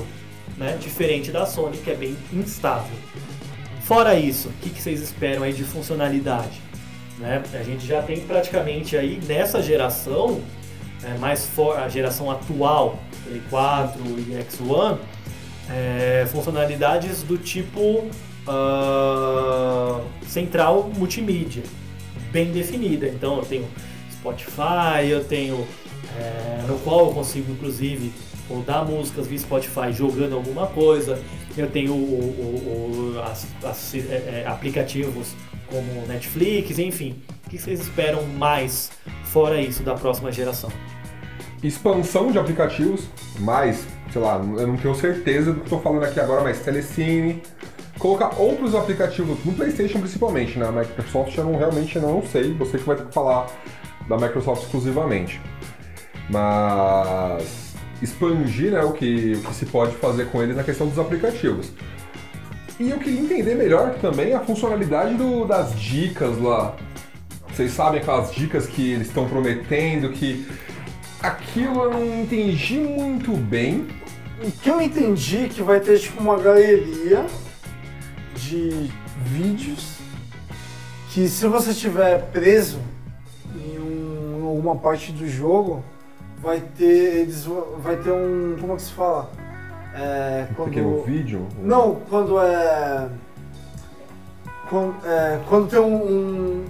né? Diferente da Sony que é bem instável. Fora isso, o que, que vocês esperam aí de funcionalidade? Né? A gente já tem praticamente aí nessa geração, é, mais for, a geração atual, Play 4 e X1, é, funcionalidades do tipo uh, central multimídia, bem definida. Então eu tenho Spotify, eu tenho é, no qual eu consigo inclusive rodar músicas via Spotify jogando alguma coisa. Eu tenho o, o, o, as, as, é, é, aplicativos como Netflix, enfim. O que vocês esperam mais fora isso da próxima geração? Expansão de aplicativos, mais, sei lá, eu não tenho certeza do que estou falando aqui agora, mas Telecine, colocar outros aplicativos no PlayStation principalmente, na né? Microsoft eu não, realmente não sei, você que vai ter que falar da Microsoft exclusivamente. Mas expandir né, o, que, o que se pode fazer com eles na questão dos aplicativos. E eu queria entender melhor também a funcionalidade do, das dicas lá. Vocês sabem aquelas dicas que eles estão prometendo, que aquilo eu não entendi muito bem. O que eu entendi é que vai ter tipo uma galeria de vídeos que se você estiver preso em, um, em, alguma parte do jogo, vai ter eles vai ter um como é que se fala? É, quando, um pequeno vídeo? Não, quando é quando, é, quando tem um, um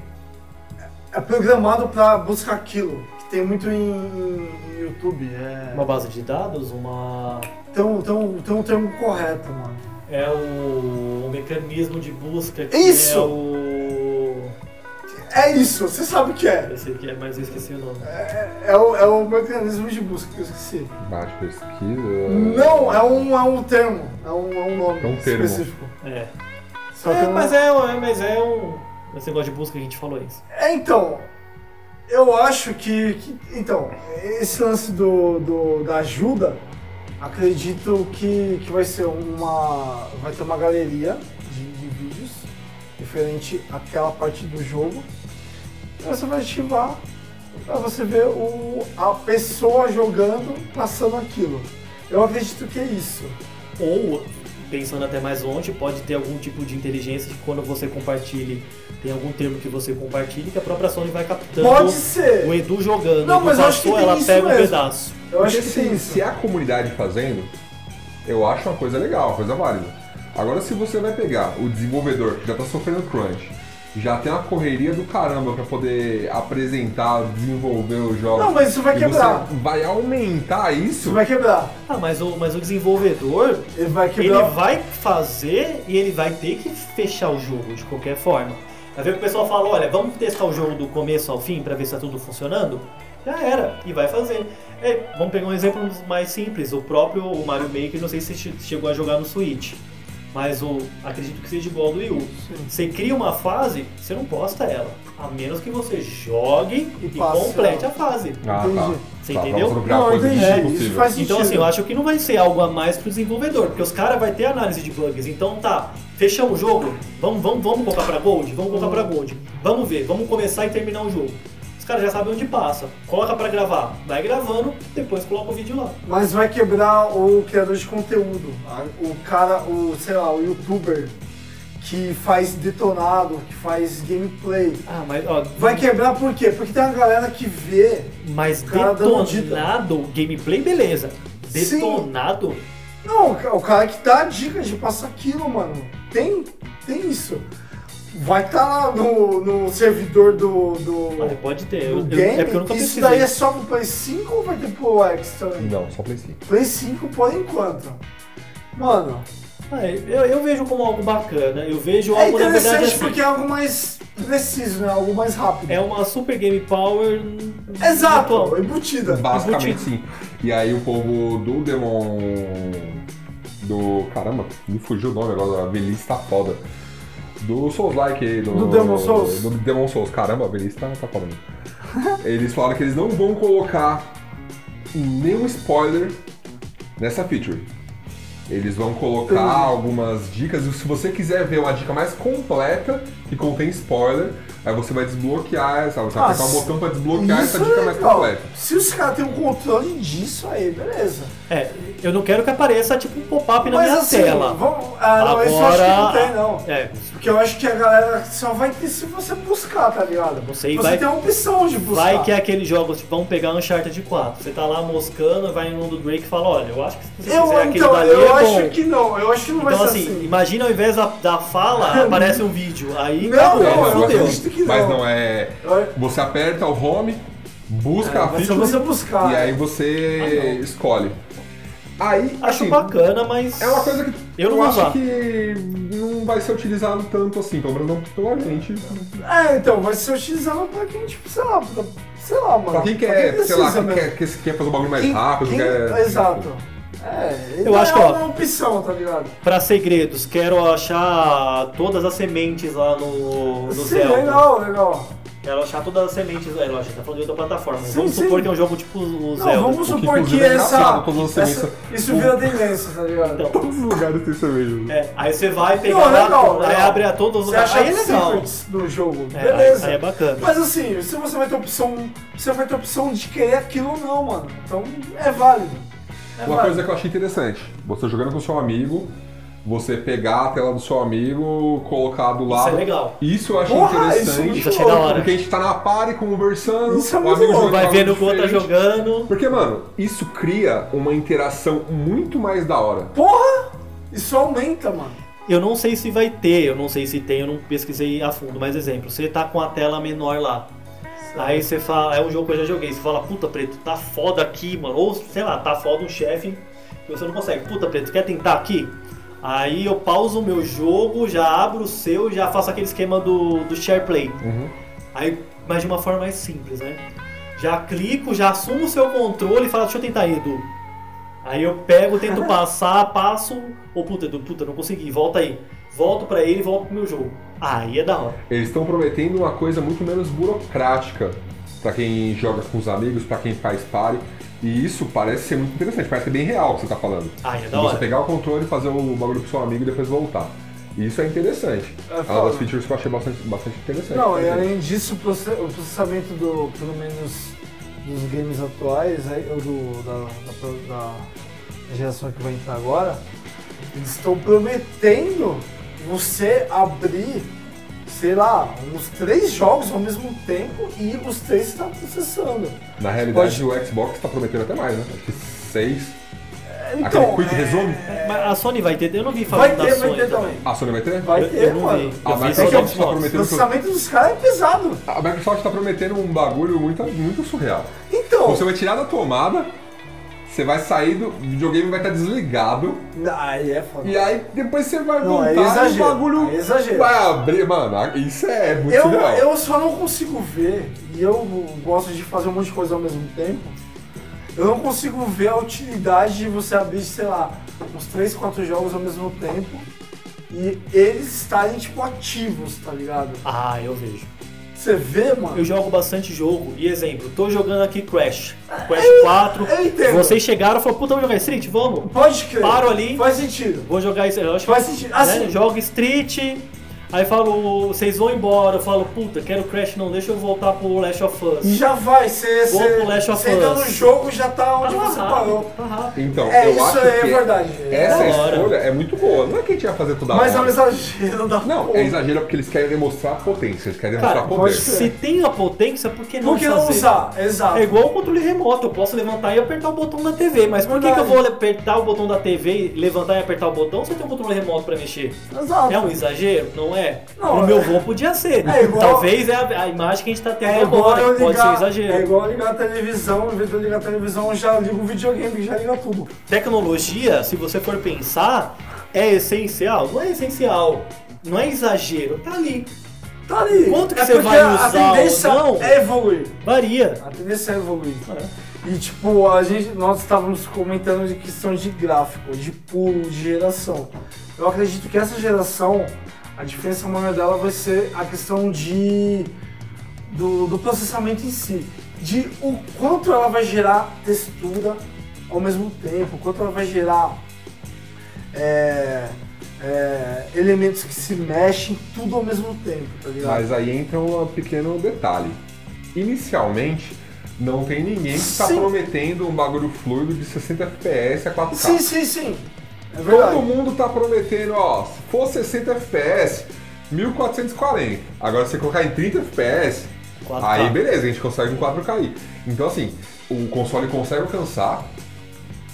é programado para buscar aquilo que tem muito em, em YouTube. É... Uma base de dados, uma tem um, tem um, tem um termo correto, mano é o, o mecanismo de busca que isso! é o. É isso, você sabe o que é. Eu sei que é, mas eu esqueci o nome. É, é, o, é o mecanismo de busca que eu esqueci. Bate pesquisa? Não, é um, é um termo. É um, é um nome é um termo. específico. É. Só é, mas, é, é, mas é um. Esse negócio de busca que a gente falou isso. É, então. Eu acho que, que. então, esse lance do, do, da ajuda Acredito que, que vai ser uma. Vai ter uma galeria de, de vídeos diferente àquela parte do jogo. E você vai ativar para você ver o, a pessoa jogando, passando aquilo. Eu acredito que é isso. Ou, pensando até mais longe, pode ter algum tipo de inteligência que quando você compartilhe tem algum termo que você compartilhe que a própria Sony vai captando Pode ser. o Edu jogando. Não, mas passou, ela pega mesmo. um pedaço. Eu acho que. Se é a comunidade fazendo, eu acho uma coisa legal, uma coisa válida. Agora, se você vai pegar o desenvolvedor que já está sofrendo crunch, já tem uma correria do caramba para poder apresentar, desenvolver os jogos. Não, mas isso vai quebrar. vai aumentar isso? Isso vai quebrar. Ah, mas o, mas o desenvolvedor, ele vai quebrar. Ele vai fazer e ele vai ter que fechar o jogo de qualquer forma. Vai ver que o pessoal fala, olha, vamos testar o jogo do começo ao fim para ver se está tudo funcionando? Já era, e vai fazer. É, vamos pegar um exemplo mais simples, o próprio Mario Maker, não sei se você chegou a jogar no Switch, mas o, acredito que seja igual ao do Wii U. Sim. Você cria uma fase, você não posta ela, a menos que você jogue e, e complete a fase. Ah, tá. Você tá, entendeu? Não, entendi. Isso faz então assim, eu acho que não vai ser algo a mais pro desenvolvedor, porque os caras vão ter análise de bugs. Então tá, fechamos o jogo, vamos, vamos, vamos colocar pra Gold? Vamos colocar pra Gold. Vamos ver, vamos começar e terminar o jogo os caras já sabem onde passa. Coloca para gravar, vai gravando, depois coloca o vídeo lá. Mas vai quebrar o criador de conteúdo. O cara, o, sei lá, o youtuber que faz detonado, que faz gameplay. Ah, mas ó, vai quebrar por quê? Porque tem uma galera que vê. Mas detonado, gameplay, beleza. Detonado. Sim. Não, o cara que dá a dica de passar aquilo, mano. Tem, tem isso vai estar tá lá no, no servidor do. do ah, pode ter. Do eu, game. é porque eu nunca Isso daí é só pro Play 5 ou vai ter pro X também? Não, só Play 5. Play 5 por enquanto. Mano. Ah, eu, eu vejo como algo bacana. Eu vejo é algo na verdade assim, porque é algo mais preciso, né? Algo mais rápido. É uma super game power. Exato, embutida. Basicamente embutida. sim. E aí o povo do Demon. Do. Caramba, me fugiu o nome agora, a velhice tá foda do Souls-like aí. Do, do Demon Souls? Do Demon Souls. Caramba, a velhice tá, tá foda Eles falaram que eles não vão colocar nenhum spoiler nessa feature. Eles vão colocar algumas dicas e se você quiser ver uma dica mais completa, que contém spoiler, aí você vai desbloquear, sabe? Você vai apertar o se- botão pra desbloquear essa dica é mais legal. completa. Se os caras têm um controle disso aí, beleza. É, eu não quero que apareça tipo um pop-up na Mas minha assim, tela. vamos. Ah, não, isso eu acho que não tem, não. É, Porque eu acho que a galera só vai ter se você buscar, tá ligado? Sei, você vai- tem a opção de buscar. vai que é aqueles jogos, tipo, vamos pegar Uncharted 4. Você tá lá moscando, vai no do Drake e fala, olha, eu acho que se você Eu, aquele então, dali eu é acho que não, eu acho que não vai Então ser assim, assim. imagina ao invés da, da fala, *laughs* aparece um vídeo. Aí Não, acabou, não, É, eu fudeu. acredito que mas não. não é. Eu- Você aperta o home, busca a ser feature você buscar. e aí você escolhe. Aí, Acho assim, bacana, mas. É uma coisa que Eu não vou acho usar. que não vai ser utilizado tanto assim, pelo menos não pela gente. É, então, vai ser utilizado pra quem, tipo, sei lá, pra, sei lá, mano. Pra quem quer, sei lá, quem mesmo. quer, quer, quer fazer um bagulho mais Quem- rápido, quem- quer. Exato. É, Eu acho que, é ó, uma opção, tá ligado? Pra segredos, quero achar todas as sementes lá no, no Sim, Zelda. legal, legal. Quero achar todas as sementes. É, lógico, tá falando de outra plataforma. Sim, vamos sim. supor que é um jogo tipo o Não, Zelda. vamos *laughs* O que, supor que, é essa, essa- sementes- Isso vira tendência, tá ligado? Então, Todos os lugares tem cerveja. é, aí você vai pegar Não, lá, legal, aí legal. abre a todos os Você lugares. acha Aí é legal. secrets no jogo, É, beleza. aí, aí é bacana. Mas assim, se você vai ter opção, você vai ter opção de querer aquilo ou não, mano. Então é válido. É Uma coisa que eu achei interessante, você jogando com seu amigo, você pegar a tela do seu amigo, colocar do lado. Isso é legal. Isso eu achei Porra, isso é interessante. muito Isso achei da hora. Porque a gente tá na party conversando, Isso é o amigo jogando Vai vendo o que o outro tá jogando. Porque, mano, isso cria uma interação muito mais da hora. Porra! Isso aumenta, mano. Eu não sei se vai ter, eu não sei se tem, eu não pesquisei a fundo, mas exemplo, você tá com a tela menor lá. Aí você fala, é um jogo que eu já joguei, você fala, puta preto, tá foda aqui, mano. Ou sei lá, tá foda um chefe que você não consegue. Puta preto, quer tentar aqui? Aí eu pauso o meu jogo, já abro o seu, já faço aquele esquema do, do share play. Uhum. Aí, mas de uma forma mais simples, né? Já clico, já assumo o seu controle e falo, deixa eu tentar aí, Edu. Aí eu pego, tento *laughs* passar, passo, ou puta, Edu, puta, não consegui, volta aí. Volto pra ele e volto pro meu jogo. Aí é da hora. Eles estão prometendo uma coisa muito menos burocrática pra quem joga com os amigos, pra quem faz party. E isso parece ser muito interessante, parece ser bem real o que você tá falando. Aí é da você hora. pegar o controle, fazer o bagulho pro seu amigo e depois voltar. E isso é interessante. É É uma das features que eu achei bastante, bastante interessante. Não, e além disso, o proce- o processamento do, pelo menos dos games atuais, ou do, da, da, da geração que vai entrar agora, eles estão prometendo você abrir, sei lá, uns três jogos ao mesmo tempo e os três estão processando. Na realidade, o Xbox tá prometendo até mais, né? Acho que seis. Então, Aquele quick é- resume. Mas a Sony vai ter, eu não vi Vai falando da ter, vai Sony ter também. também. A Sony vai ter? Vai Eu- ter, eu não mano. vi. A Eu do Microsoft tá Xbox. O prometendo. processamento dos caras é pesado. A Microsoft tá prometendo um bagulho muito, muito surreal. Então, Você vai tirar da tomada, você vai sair do. O videogame vai estar desligado. aí é foda. E aí depois você vai Não, é voltar e o exagero, bagulho é exagero. vai abrir. Mano, isso é muito Eu, surreal. eu só não consigo ver, e eu gosto de fazer um monte de coisa ao mesmo tempo, eu não consigo ver a utilidade de você abrir, sei lá, uns 3, 4 jogos ao mesmo tempo e eles estarem, tipo, ativos, tá ligado? Ah, eu vejo. Você vê, mano? Eu jogo bastante jogo, e exemplo, tô jogando aqui Crash. Crash 4. eu entendo. Vocês chegaram e falaram, puta, vamos jogar Street? Vamos. Pode crer. Paro ali. Faz sentido. Vou jogar isso. Eu Faz que, sentido. né, Assim, Jogo Street. Aí falo, vocês vão embora. Eu falo, puta, quero Crash, não, deixa eu voltar pro Last of Us. já vai, você Vou pro Last of você entra no Us. jogo já tá Tá onde você parou. rápido, tá rápido. Então, É, eu isso acho é que verdade. essa escolha é muito boa. Não é que a gente ia fazer toda Mas é hora. um exagero da Não, porra. é exagero porque eles querem demonstrar potência, eles querem demonstrar Cara, poder. pode ser. Se tem a potência, por que não Por que não fazer? usar? Exato. É igual o controle remoto, eu posso levantar e apertar o botão da TV, mas por que, que eu vou apertar o botão da TV, levantar e apertar o botão se eu tenho um controle remoto pra mexer? Exato. É um exagero? Não é? Não, no meu é- vô podia ser. É igual- Talvez é a, a imagem que a gente tá tendo É agora, que pode ser um ligar, exagero. é igual ligar a televisão, em vez de eu ligar a televisão, já ligo o videogame, que já liga tudo. Tecnologia, se você for pensar, é essencial? Não é essencial. Não é exagero, tá ali. Tá ali. Quanto que é você vai a usar tendência ou não? é evoluir. Varia. A tendência é evoluir. É. E tipo, a gente, nós estávamos comentando de questão de gráfico, de pulo, de geração. Eu acredito que essa geração, a diferença maior dela vai ser a questão de do, do processamento em si. De o quanto ela vai gerar textura ao mesmo tempo, quanto ela vai gerar é, é, elementos que se mexem, tudo ao mesmo tempo, tá ligado? Mas aí entra um pequeno detalhe. Inicialmente, não tem ninguém que está prometendo um bagulho fluido de 60 FPS a 4K. Sim, sim, sim. É. Todo mundo tá prometendo, ó, se for 60 FPS, 1440. Agora, se você colocar em 30 FPS, 4K. aí beleza, a gente consegue um 4K aí. Então, assim, o console consegue alcançar,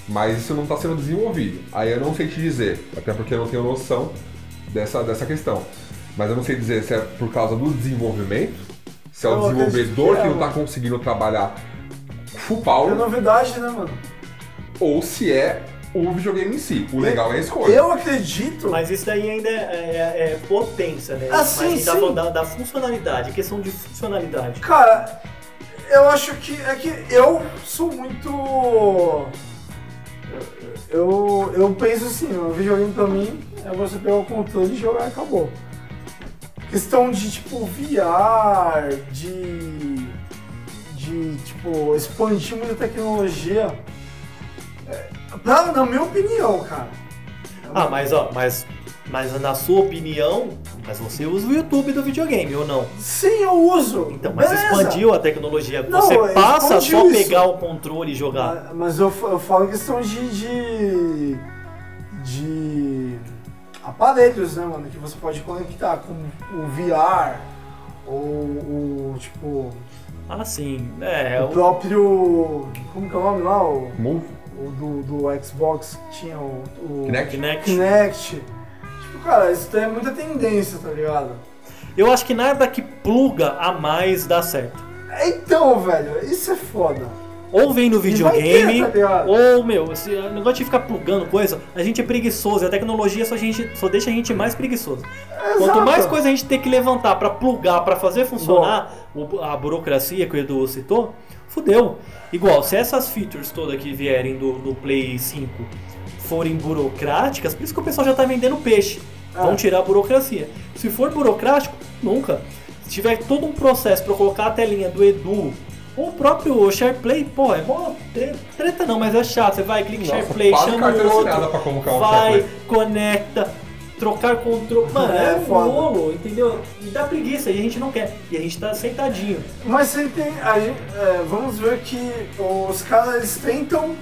mas isso não está sendo desenvolvido. Aí eu não sei te dizer, até porque eu não tenho noção dessa, dessa questão. Mas eu não sei dizer se é por causa do desenvolvimento, se é o Eu desenvolvedor que é, que não está conseguindo trabalhar full É power, novidade, né, mano? ou se é o videogame em si. O legal é a escolha. Eu acredito. Mas isso daí ainda é, é- é potência, né? Ah, Mas sim, a gente tá sim. da, da funcionalidade, questão de funcionalidade. Cara, eu acho que é que eu sou muito. Eu, eu penso assim, o videogame pra mim é você pegar o controle e jogar e acabou. Questão de tipo VR, de. de tipo, expandir muita tecnologia. É, pra, na minha opinião, cara. Ah, mas ó, mas, mas na sua opinião, mas você usa o YouTube do videogame ou não? Sim, eu uso. Então, mas Beleza. expandiu a tecnologia. Não, Você passa a só isso. pegar o controle e jogar. Mas- eu, eu falo em questão de, de. de aparelhos, né, mano? Que você pode conectar com o VR ou o tipo. Ah, sim. É, o o- próprio. Como que é o nome lá? O, Move, o do, do Xbox que tinha o. o Kinect. Kinect. Kinect. Tipo, cara, isso tem muita tendência, tá ligado? Eu acho que nada que pluga a mais dá certo. Então, velho, isso é foda. Ou vem no videogame, ter, tá ou, meu, esse negócio de ficar plugando coisa, a gente é preguiçoso, e a tecnologia só, a gente, só deixa a gente mais preguiçoso. Quanto Exato. mais coisa a gente tem que levantar pra plugar, pra fazer funcionar o- a burocracia que o Edu citou, fudeu. Igual, se essas features todas que vierem do, do Play 5 forem burocráticas, por isso que o pessoal já tá vendendo peixe. Vão Ah. tirar a burocracia. Se for burocrático, nunca. Se tiver todo um processo eu colocar a telinha do Edu, ou o próprio SharePlay, pô, é mó tre- treta não, mas é chato. Você vai, clica em SharePlay, chama o outro, um vai, conecta, trocar controle. Mano, é, É um foda. rolo, entendeu? E dá preguiça, e a gente não quer. E a gente tá sentadinho. Mas você tem. a gente- é, vamos ver que os caras eles tentam.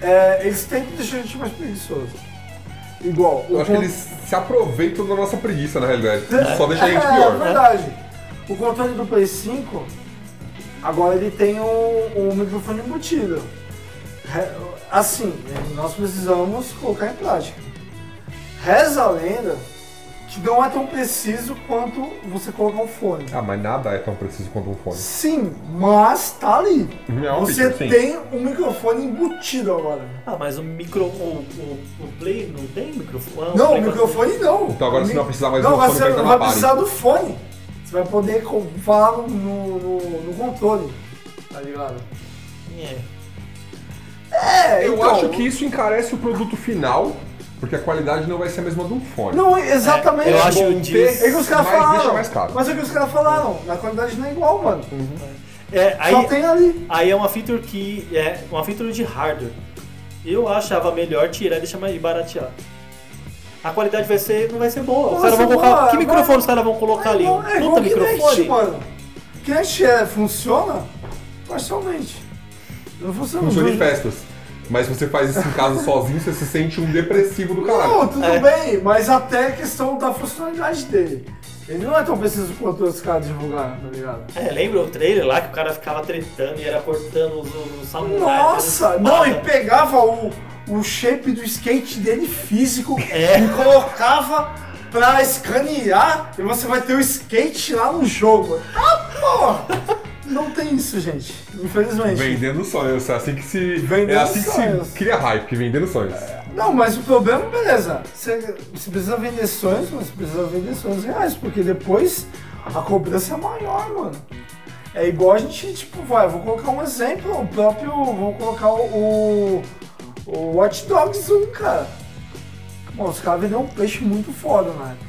é, eles tentam deixar a gente mais preguiçoso. Igual. Eu o acho que eles se aproveitam da nossa preguiça, na realidade. Só deixa a gente é, pior. É verdade. O controle do Play 5, agora ele tem o, o microfone embutido. Assim, nós precisamos colocar em prática. Reza a lenda que não é tão preciso quanto você colocar um fone. Ah, mas nada é tão preciso quanto um fone. Sim, mas tá ali. É um Você sim. tem um microfone embutido agora. Ah, mas o micro. O, o, o Play não tem microfone? Ah, Não, o microfone não. Então agora você não vai precisar mais Não, do agora fone você pra entrar vai precisar do fone. Você vai poder falar no, no, no- no controle. Tá ligado? É. É, Eu então, acho que isso encarece o produto final, porque a qualidade não vai ser a mesma de um fone. Não, exatamente. É, eu acho bom disso- ter, É que os caras mas falaram. deixa mais caro. Mas é o que os caras falaram. Na qualidade não é igual, mano. É, aí, Só tem ali. aí é uma feature que. É uma feature de hardware. Eu achava melhor tirar e deixar mais baratear. A qualidade vai ser, não vai ser boa. Não Os vai caras vão ser colocar. boa, que vai- microfone os caras vão colocar ali? igual- Um é puta o Kinect, microfone? mano. Kinect é, funciona parcialmente. Não funciona. Funciona em muito. festas. Mas se você faz isso em casa sozinho, você se sente um depressivo do caralho. Não, tudo É. bem, mas até a questão da funcionalidade dele. Ele não é tão preciso quanto os caras divulgaram, tá ligado? É, lembra o trailer lá que o cara ficava tretando e era cortando os, os samurais? Nossa, não, e pegava o, o shape do skate dele físico É. e colocava pra escanear e você vai ter o skate lá no jogo. Ah, porra! Não tem isso, gente. Infelizmente. Vendendo sonhos, é assim que se. Vendendo é assim que sonhos. se cria hype, que vendendo sonhos. Não, mas o problema, beleza. Você, você precisa vender sonhos, mas você precisa vender sonhos reais, porque depois a cobrança é maior, mano. É igual a gente, tipo, vai, vou colocar um exemplo, o próprio. Vou colocar o. O Watch Dogs 1, cara. Bom, os caras venderam um peixe muito foda época.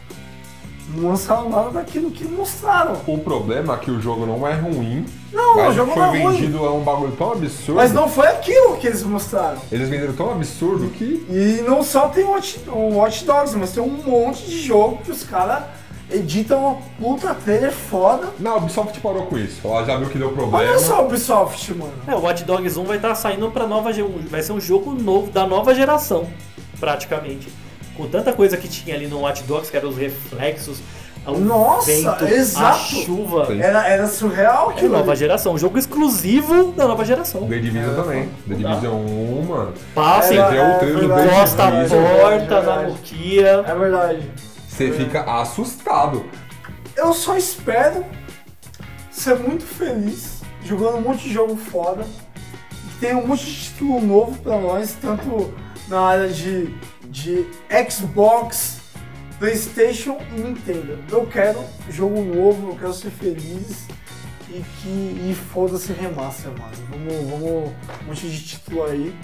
Não lançaram nada daquilo que mostraram. O problema é que o jogo não é ruim, Não, mas o jogo foi não é ruim. vendido a um bagulho tão absurdo. Mas não foi aquilo que eles mostraram. Eles venderam tão absurdo que. E não só tem o Watch, o Watch Dogs, mas tem um monte de jogo que os caras editam uma puta trailer foda. Não, a Ubisoft parou com isso. Ela já viu que deu problema. Olha só o Ubisoft, mano. É, o Watch Dogs 1 vai estar saindo pra nova vai ser um jogo novo da nova geração, praticamente. Com tanta coisa que tinha ali no Watch Dogs, que eram os reflexos, o Nossa, vento, exato. a chuva. Era, era surreal É aquilo. nova geração, um jogo exclusivo da nova geração. The Division É, também. The Division 1, mano. O do encosta a porta na. Nokia. É verdade. Você fica assustado. Eu só espero ser muito feliz jogando um monte de jogo foda. Que tenha um monte de título novo pra nós, tanto na área de, de Xbox, Playstation e Nintendo. Eu quero jogo novo, eu quero ser feliz e que e foda-se remaster, mano. Vamos, vamos um monte de título aí.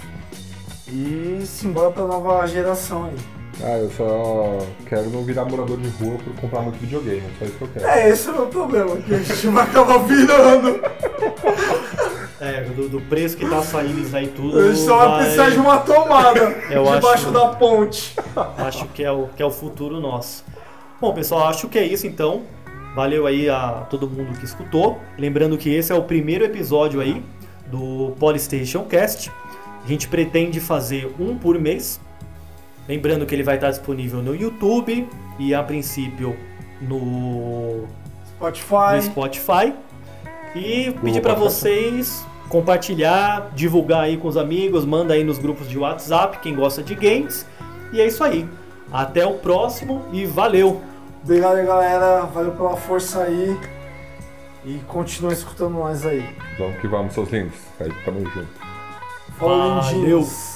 E simbora pra nova geração aí. Ah, eu só quero não virar morador de rua por comprar muito videogame. É só isso que eu quero. É, esse é o meu problema, que a gente vai acabar virando. *laughs* É, do, do preço que tá saindo isso aí tudo. A gente só vai precisar de uma tomada *laughs* Eu debaixo acho- da ponte. Acho que é, o, que é o futuro nosso. Bom, pessoal, acho que é isso então. Valeu aí a todo mundo que escutou. Lembrando que esse é o primeiro episódio aí do Polystation Cast. A gente pretende fazer um por mês. Lembrando que ele vai estar disponível no YouTube e a princípio no, no Spotify. E pedir para vocês compartilhar, divulgar aí com os amigos, manda aí nos grupos de WhatsApp, quem gosta de games. E é isso aí. Até o próximo e valeu! Obrigado aí, galera. Valeu pela força aí. E continua escutando nós aí. Vamos que vamos, seus lindos. Aí, tamo junto. Falou, lindinhos.